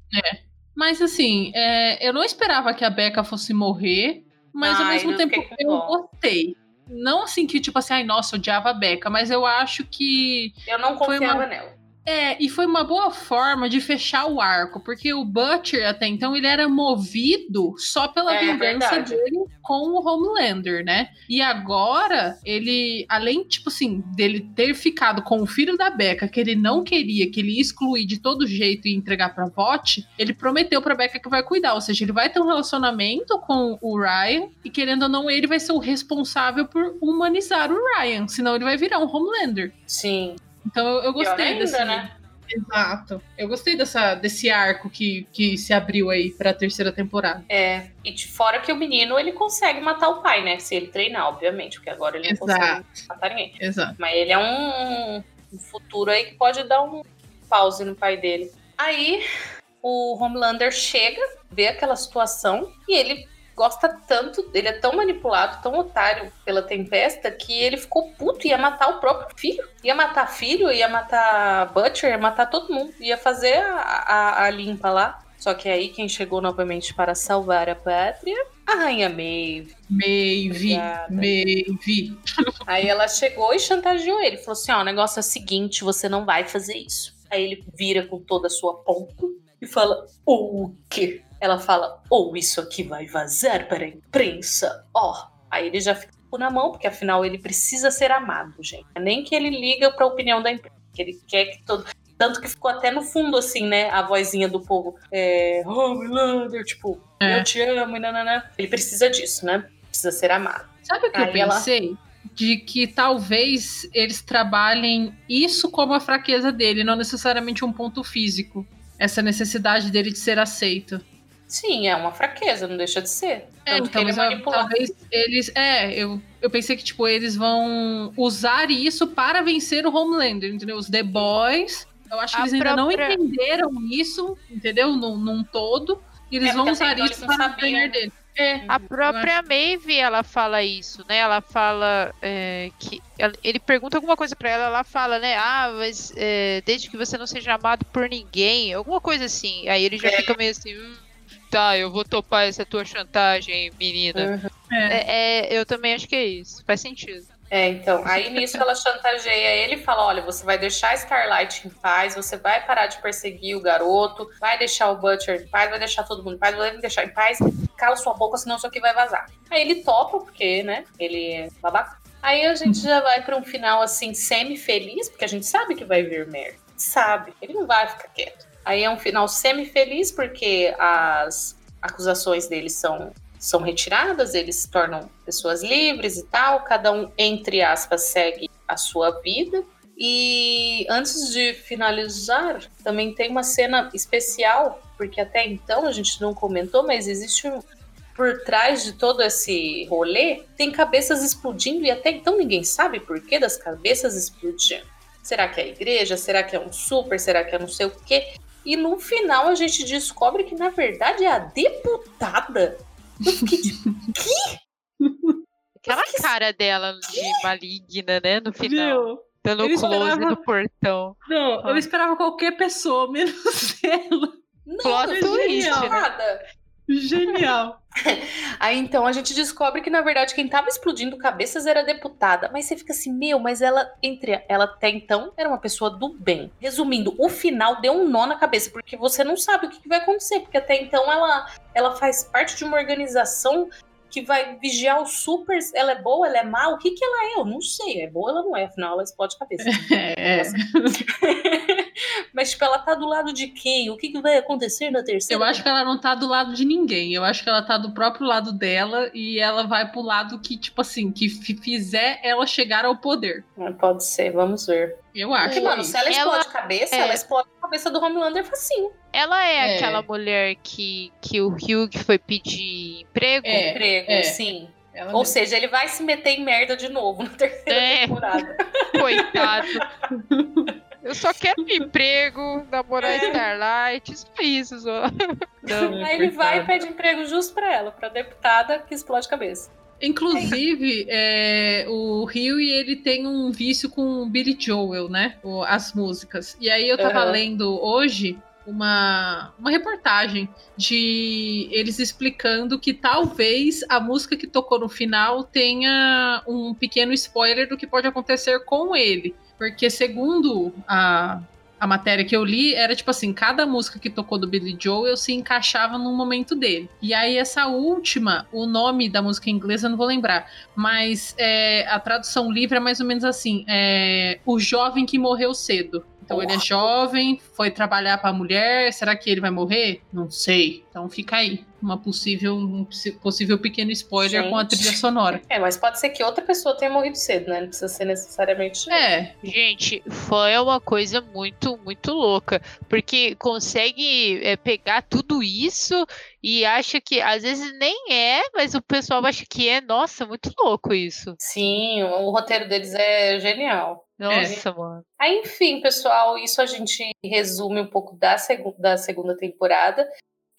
Mas assim, é, eu não esperava que a Becca fosse morrer, mas ao Ai, mesmo eu tempo eu gostei. Não assim que, tipo assim, ai, nossa, eu odiava a Becca, mas eu acho que. Eu não confiava uma- nela. É, e foi uma boa forma de fechar o arco, porque o Butcher até então ele era movido só pela É, vingança verdade. dele com o Homelander, né? E agora ele, além tipo assim, dele ter ficado com o filho da Becca, que ele não queria, que ele ia excluir de todo jeito e entregar pra Vought, ele prometeu pra Becca que vai cuidar, ou seja, ele vai ter um relacionamento com o Ryan e querendo ou não ele vai ser o responsável por humanizar o Ryan, senão ele vai virar um Homelander. Sim. Então eu, eu gostei ainda, desse, né? Exato. Eu gostei dessa, desse arco que, que se abriu aí pra terceira temporada. É. E de fora que o menino, ele consegue matar o pai, né? Se ele treinar, obviamente. Porque agora ele não Exato. consegue matar ninguém. Exato. Mas ele é um, um futuro aí que pode dar um pause no pai dele. Aí o Homelander chega, vê aquela situação e ele gosta tanto, ele é tão manipulado, tão otário pela tempesta que ele ficou puto e ia matar o próprio filho. Ia matar filho, ia matar Butcher, ia matar todo mundo. Ia fazer a, a, a limpa lá. Só que aí quem chegou novamente para salvar a pátria? A Rainha Maeve. Maeve, Obrigada. Maeve. Aí ela chegou e chantageou ele. Falou assim: ó, o negócio é o seguinte, você não vai fazer isso. Aí ele vira com toda a sua pompa e fala: o quê? Ela fala: ou isso aqui vai vazar para a imprensa. Ó. Aí ele já fica na mão, porque afinal ele precisa ser amado, gente. Nem que ele liga para a opinião da imprensa. Que ele quer que todo. Tanto que ficou até no fundo, assim, né? A vozinha do povo. É. Homelander, tipo, É. eu te amo, e nananã. Ele precisa disso, né? Precisa ser amado. Sabe o que eu Aí ela- pensei? De que talvez eles trabalhem isso como a fraqueza dele, não necessariamente um ponto físico. Essa necessidade dele de ser aceito. Sim, é uma fraqueza, não deixa de ser. É, Tanto que então, ele eu- manipula. talvez eles. É, eu, eu pensei que, tipo, eles vão usar isso para vencer o Homelander, entendeu? Os The Boys. Eu acho que A eles ainda não entenderam isso, entendeu? Num, num todo. E eles É, vão usar então isso para ganhar dele. É, A própria Maeve, ela fala isso, né? Ela fala é, que. Ele pergunta alguma coisa pra ela, ela fala, né? Ah, mas é, desde que você não seja amado por ninguém, alguma coisa assim. Aí ele já É. fica meio assim. "Hum, tá, eu vou topar essa tua chantagem, menina. Uhum. é. É, é, eu também acho que é isso. Faz sentido. É, então, aí nisso ela chantageia ele e fala: olha, você vai deixar a Starlight em paz, você vai parar de perseguir o garoto, vai deixar o Butcher em paz, vai deixar todo mundo em paz, vai me deixar em paz, cala sua boca, senão isso aqui vai vazar. Aí ele topa, porque, né, ele é babaca. Aí a gente já vai pra um final assim, semi-feliz, porque a gente sabe que vai vir merda. Sabe, ele não vai ficar quieto. Aí é um final semi-feliz, porque as acusações dele são são retiradas, eles se tornam pessoas livres e tal, cada um, entre aspas, segue a sua vida. E antes de finalizar, também tem uma cena especial, porque até então a gente não comentou, mas existe um. Por trás de todo esse rolê, tem cabeças explodindo e até então ninguém sabe por que das cabeças explodindo. Será que é a igreja? Será que é um super? Será que é não sei o quê? E no final a gente descobre que na verdade é a deputada eu fiquei tipo, Aquela cara dela de maligna, né? No final. Viu? Dando Eu close esperava- no portão. Não, Ah. eu esperava qualquer pessoa, menos ela. não, Plot eu não twist, né? nada. Genial. Aí então a gente descobre que na verdade quem tava explodindo cabeças era deputada. Mas você fica assim, meu, mas ela entre ela até então era uma pessoa do bem. Resumindo, o final deu um nó na cabeça porque você não sabe o que, que vai acontecer, porque até então ela ela faz parte de uma organização que vai vigiar os supers. Ela é boa, ela é má? O que que ela é? Eu não sei. É boa, ela não é. Afinal, ela explode a cabeça. É. Mas, tipo, ela tá do lado de quem? O que, que vai acontecer na terceira? Eu acho que ela não tá do lado de ninguém. Eu acho que ela tá do próprio lado dela e ela vai pro lado que, tipo assim, que fi- fizer ela chegar ao poder. Ah, Pode ser, vamos ver. Eu acho. Porque, mano, se ela Ela- explode a cabeça, é. ela explode a cabeça do Homelander facinho. Ela é, É. aquela mulher que, que o Hugh foi pedir emprego. É, Emprego, é. sim. Ela Ou mesma. seja, ele vai se meter em merda de novo na terceira É. temporada. Coitado. Eu só quero um emprego, namorar É. Starlight, só isso, só. Não. Aí ele vai e pede emprego justo pra ela, pra deputada que explode a cabeça. Inclusive, é, o Rio ele tem um vício com o Billy Joel, né? As músicas. E aí eu tava Aham. lendo hoje uma, uma reportagem de eles explicando que talvez a música que tocou no final tenha um pequeno spoiler do que pode acontecer com ele. Porque segundo a, a matéria que eu li, era tipo assim, cada música que tocou do Billy Joel se encaixava num momento dele. E aí essa última, o nome da música em inglês eu não vou lembrar, mas é, a tradução livre é mais ou menos assim, é, o jovem que morreu cedo. Então ele é jovem, foi trabalhar pra mulher, será que ele vai morrer? Não sei. Então fica aí, uma possível, um possível pequeno spoiler com a Gente. trilha sonora. É, mas pode ser que outra pessoa tenha morrido cedo, né? Não precisa ser necessariamente. É, Gente, foi uma coisa muito, muito louca. Porque consegue é, pegar tudo isso e acha que às vezes nem é, mas o pessoal acha que é. Nossa, muito louco isso. Sim, o roteiro deles é genial. Nossa, mano. Aí, enfim, pessoal, isso a gente resume um pouco da, segu da segunda temporada.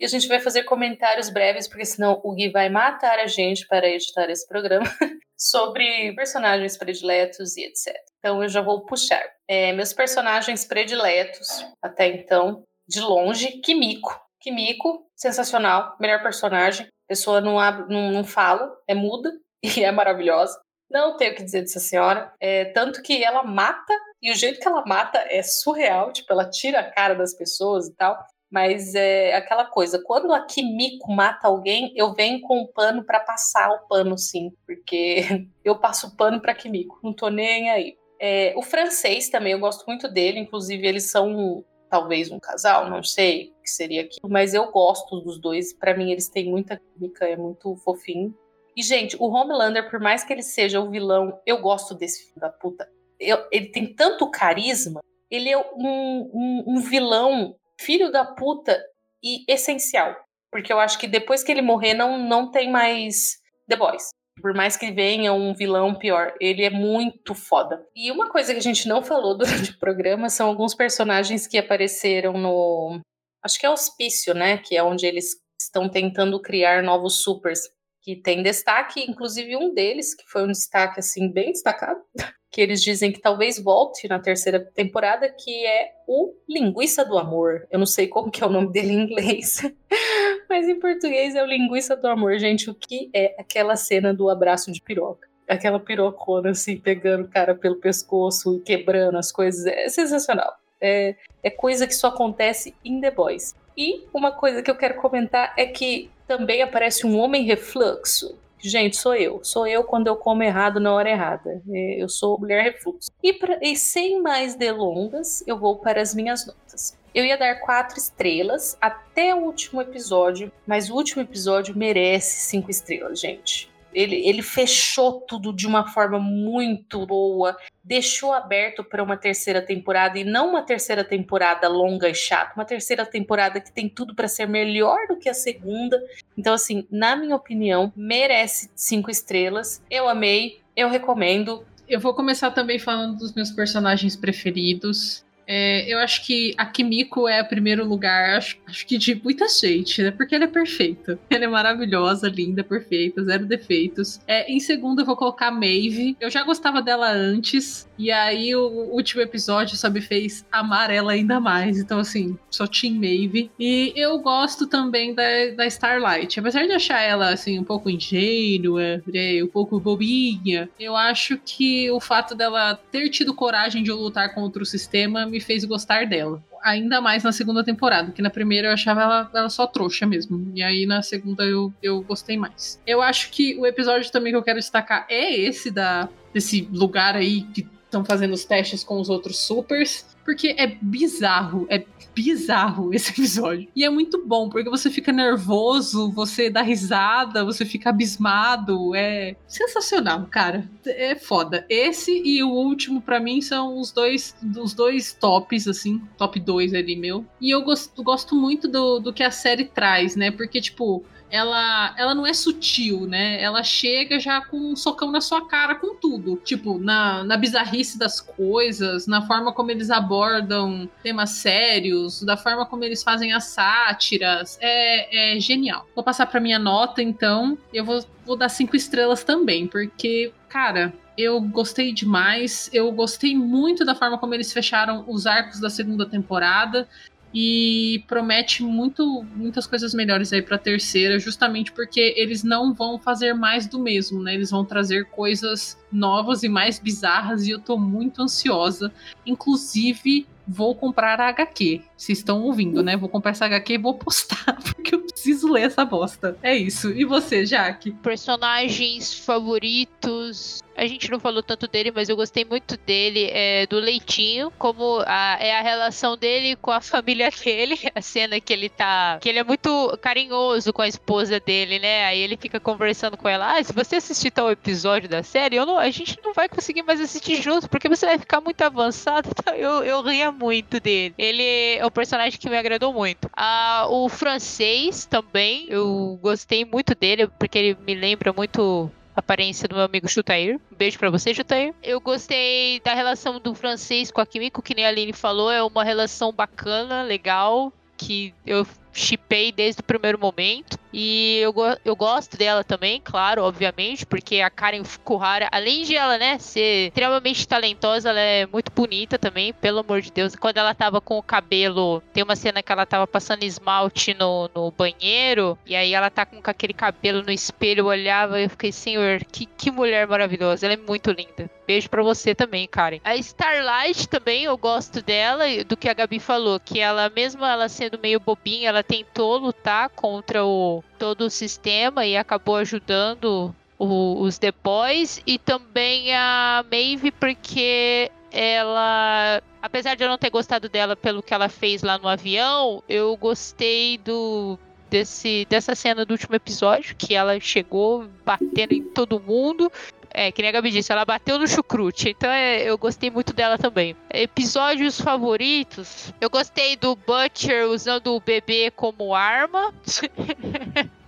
E a gente vai fazer comentários breves, porque senão o Gui vai matar a gente para editar esse programa, sobre personagens prediletos e etc. Então eu já vou puxar. É, meus personagens prediletos, até então, de longe, Kimiko. Kimiko, sensacional, melhor personagem. Pessoa não, abre, não, não fala, é muda e é maravilhosa. Não tenho o que dizer dessa senhora. É, tanto que ela mata, e o jeito que ela mata é surreal. Tipo, ela tira a cara das pessoas e tal. Mas é aquela coisa, quando a Kimiko mata alguém, eu venho com o pano pra passar o pano, sim. Porque eu passo o pano pra Kimiko, não tô nem aí. É, o francês também, eu gosto muito dele. Inclusive, eles são talvez um casal, não sei o que seria aquilo. Mas eu gosto dos dois. Pra mim, eles têm muita química, é muito fofinho. E, gente, o Homelander, por mais que ele seja o vilão, eu gosto desse filho da puta. Eu- ele tem tanto carisma. Ele é um, um- um vilão filho da puta e essencial. Porque eu acho que depois que ele morrer, não, não tem mais The Boys. Por mais que venha um vilão pior, ele é muito foda. E uma coisa que a gente não falou durante o programa são alguns personagens que apareceram no. Acho que é Hospício, né? Que é onde eles estão tentando criar novos supers que tem destaque, inclusive um deles, que foi um destaque assim bem destacado, que eles dizem que talvez volte na terceira temporada, que é o Linguiça do Amor. Eu não sei como que é o nome dele em inglês, mas em português é o Linguiça do Amor. Gente, o que é aquela cena do abraço de piroca? Aquela pirocona assim, pegando o cara pelo pescoço e quebrando as coisas, é sensacional. É, é coisa que só acontece em The Boys. E uma coisa que eu quero comentar é que também aparece um homem refluxo. Gente, sou eu. Sou eu quando eu como errado na hora errada. É, Eu sou mulher refluxo. E, pra- e sem mais delongas, eu vou para as minhas notas. Eu ia dar quatro estrelas até o último episódio, mas o último episódio merece cinco estrelas, gente. Ele, ele fechou tudo de uma forma muito boa, deixou aberto para uma terceira temporada e não uma terceira temporada longa e chata, uma terceira temporada que tem tudo para ser melhor do que a segunda. Então, assim, na minha opinião, merece cinco estrelas. Eu amei, eu recomendo. Eu vou começar também falando dos meus personagens preferidos. É, eu acho que a Kimiko é o primeiro lugar, acho, acho que de muita gente, né? Porque ela é perfeita. Ela é maravilhosa, linda, perfeita, zero defeitos. É, em segundo, eu vou colocar a Maeve. Eu já gostava dela antes, e aí o último episódio só me fez amar ela ainda mais. Então, assim, sou Team Maeve. E eu gosto também da, da Starlight. Apesar de achar ela, assim, um pouco ingênua, né, um pouco bobinha, eu acho que o fato dela ter tido coragem de lutar contra o sistema me fez gostar dela. Ainda mais na segunda temporada, que na primeira eu achava ela, ela só trouxa mesmo. E aí na segunda eu, eu gostei mais. Eu acho que o episódio também que eu quero destacar é esse da desse lugar aí que estão fazendo os testes com os outros supers, porque é bizarro, é bizarro esse episódio. E é muito bom, porque você fica nervoso, você dá risada, você fica abismado, é sensacional, cara. É foda. Esse e o último para mim são os dois os dois tops assim, top 2 ali meu. E eu gosto, gosto muito do, do que a série traz, né? Porque tipo, ela, ela não é sutil, né? Ela chega já com um socão na sua cara com tudo. Tipo, na, na bizarrice das coisas, na forma como eles abordam temas sérios, da forma como eles fazem as sátiras. É, é genial. Vou passar pra minha nota, então. Eu vou, vou dar cinco estrelas também, porque, cara, eu gostei demais. Eu gostei muito da forma como eles fecharam os arcos da segunda temporada e promete muito, muitas coisas melhores aí para a terceira, justamente porque eles não vão fazer mais do mesmo, né? Eles vão trazer coisas novas e mais bizarras e eu tô muito ansiosa. Inclusive, vou comprar a HQ. Vocês estão ouvindo, né? Vou comprar essa HQ e vou postar, porque eu preciso ler essa bosta. É isso. E você, Jaque? Personagens favoritos. A gente não falou tanto dele, mas eu gostei muito dele, é, do Leitinho, como a, é a relação dele com a família dele, a cena que ele tá. que ele é muito carinhoso com a esposa dele, né? Aí ele fica conversando com ela: Ah, se você assistir tal episódio da série, eu não, a gente não vai conseguir mais assistir junto, porque você vai ficar muito avançado. Então eu, eu ria muito dele. Ele é um personagem que me agradou muito. Ah, o francês também, eu gostei muito dele, porque ele me lembra muito a aparência do meu amigo Chutair. Um beijo pra você, Chutair. Eu gostei da relação do francês com a Kimiko, que nem a Aline falou, é uma relação bacana, legal, que eu chipei desde o primeiro momento. E eu, eu gosto dela também, claro, obviamente, porque a Karen Fukuhara, além de ela, né, ser extremamente talentosa, ela é muito bonita também, pelo amor de Deus. Quando ela tava com o cabelo, tem uma cena que ela tava passando esmalte no, no banheiro, e aí ela tá com aquele cabelo no espelho, eu olhava e eu fiquei, senhor, que, que mulher maravilhosa, ela é muito linda. Beijo para você também, Karen. A Starlight também, eu gosto dela, do que a Gabi falou, que ela, mesmo ela sendo meio bobinha, ela tentou lutar contra o todo o sistema e acabou ajudando o, os The Boys e também a Maeve porque ela apesar de eu não ter gostado dela pelo que ela fez lá no avião, eu gostei do desse dessa cena do último episódio que ela chegou batendo em todo mundo é, que nem a Gabi disse, ela bateu no chucrute. Então é, eu gostei muito dela também. Episódios favoritos. Eu gostei do Butcher usando o bebê como arma.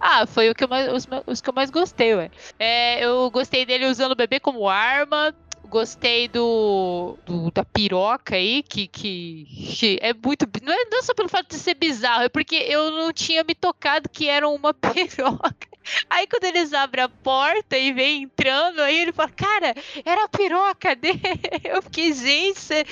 ah, foi o que eu mais, os, os, que eu mais gostei, ué. É, eu gostei dele usando o bebê como arma. Gostei do, do, da piroca aí, que, que, que é muito. Não é não só pelo fato de ser bizarro, é porque eu não tinha me tocado que era uma piroca. Aí quando eles abrem a porta e vem entrando, aí ele fala, cara, era a piroca dele. Eu fiquei, gente, você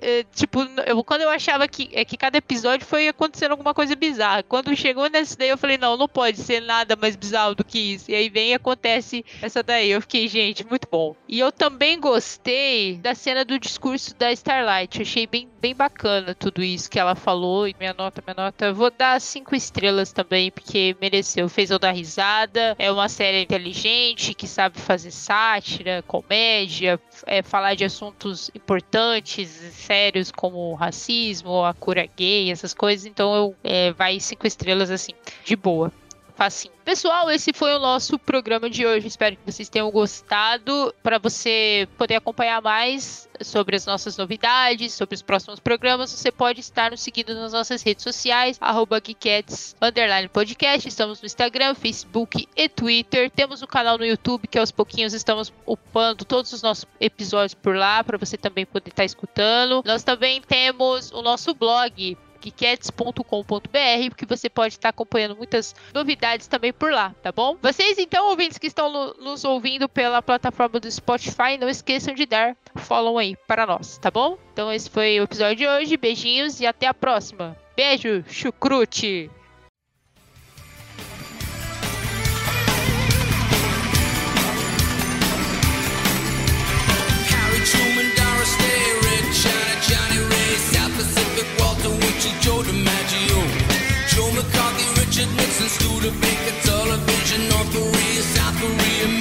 é, tipo, eu, quando eu achava que, é, que cada episódio foi acontecendo alguma coisa bizarra. Quando chegou nesse daí, eu falei, não, não pode ser nada mais bizarro do que isso. E aí vem e acontece essa daí. Eu fiquei, gente, muito bom. E eu também gostei da cena do discurso da Starlight. Eu achei bem, bem bacana tudo isso que ela falou. E minha nota, minha nota, vou dar cinco estrelas também, porque mereceu. Fez eu dar risada. É uma série inteligente, que sabe fazer sátira, comédia, é, falar de assuntos importantes sérios como o racismo, a cura gay, essas coisas. Então eu é, vai cinco estrelas assim, de boa. Facinho. Pessoal, esse foi o nosso programa de hoje. Espero que vocês tenham gostado. Para você poder acompanhar mais sobre as nossas novidades, sobre os próximos programas, você pode estar nos seguindo nas nossas redes sociais, arroba podcast. Estamos no Instagram, Facebook e Twitter. Temos o um canal no YouTube que aos pouquinhos estamos upando todos os nossos episódios por lá, para você também poder estar escutando. Nós também temos o nosso blog, geekettes.com.br, porque você pode estar acompanhando muitas novidades também por lá, tá bom? Vocês, então, ouvintes que estão no, nos ouvindo pela plataforma do Spotify, não esqueçam de dar follow aí para nós, tá bom? Então, esse foi o episódio de hoje. Beijinhos e até a próxima. Beijo, chucrute! Joe DiMaggio, Joe McCarthy, Richard Nixon, Studebaker, Television, North Korea, South Korea,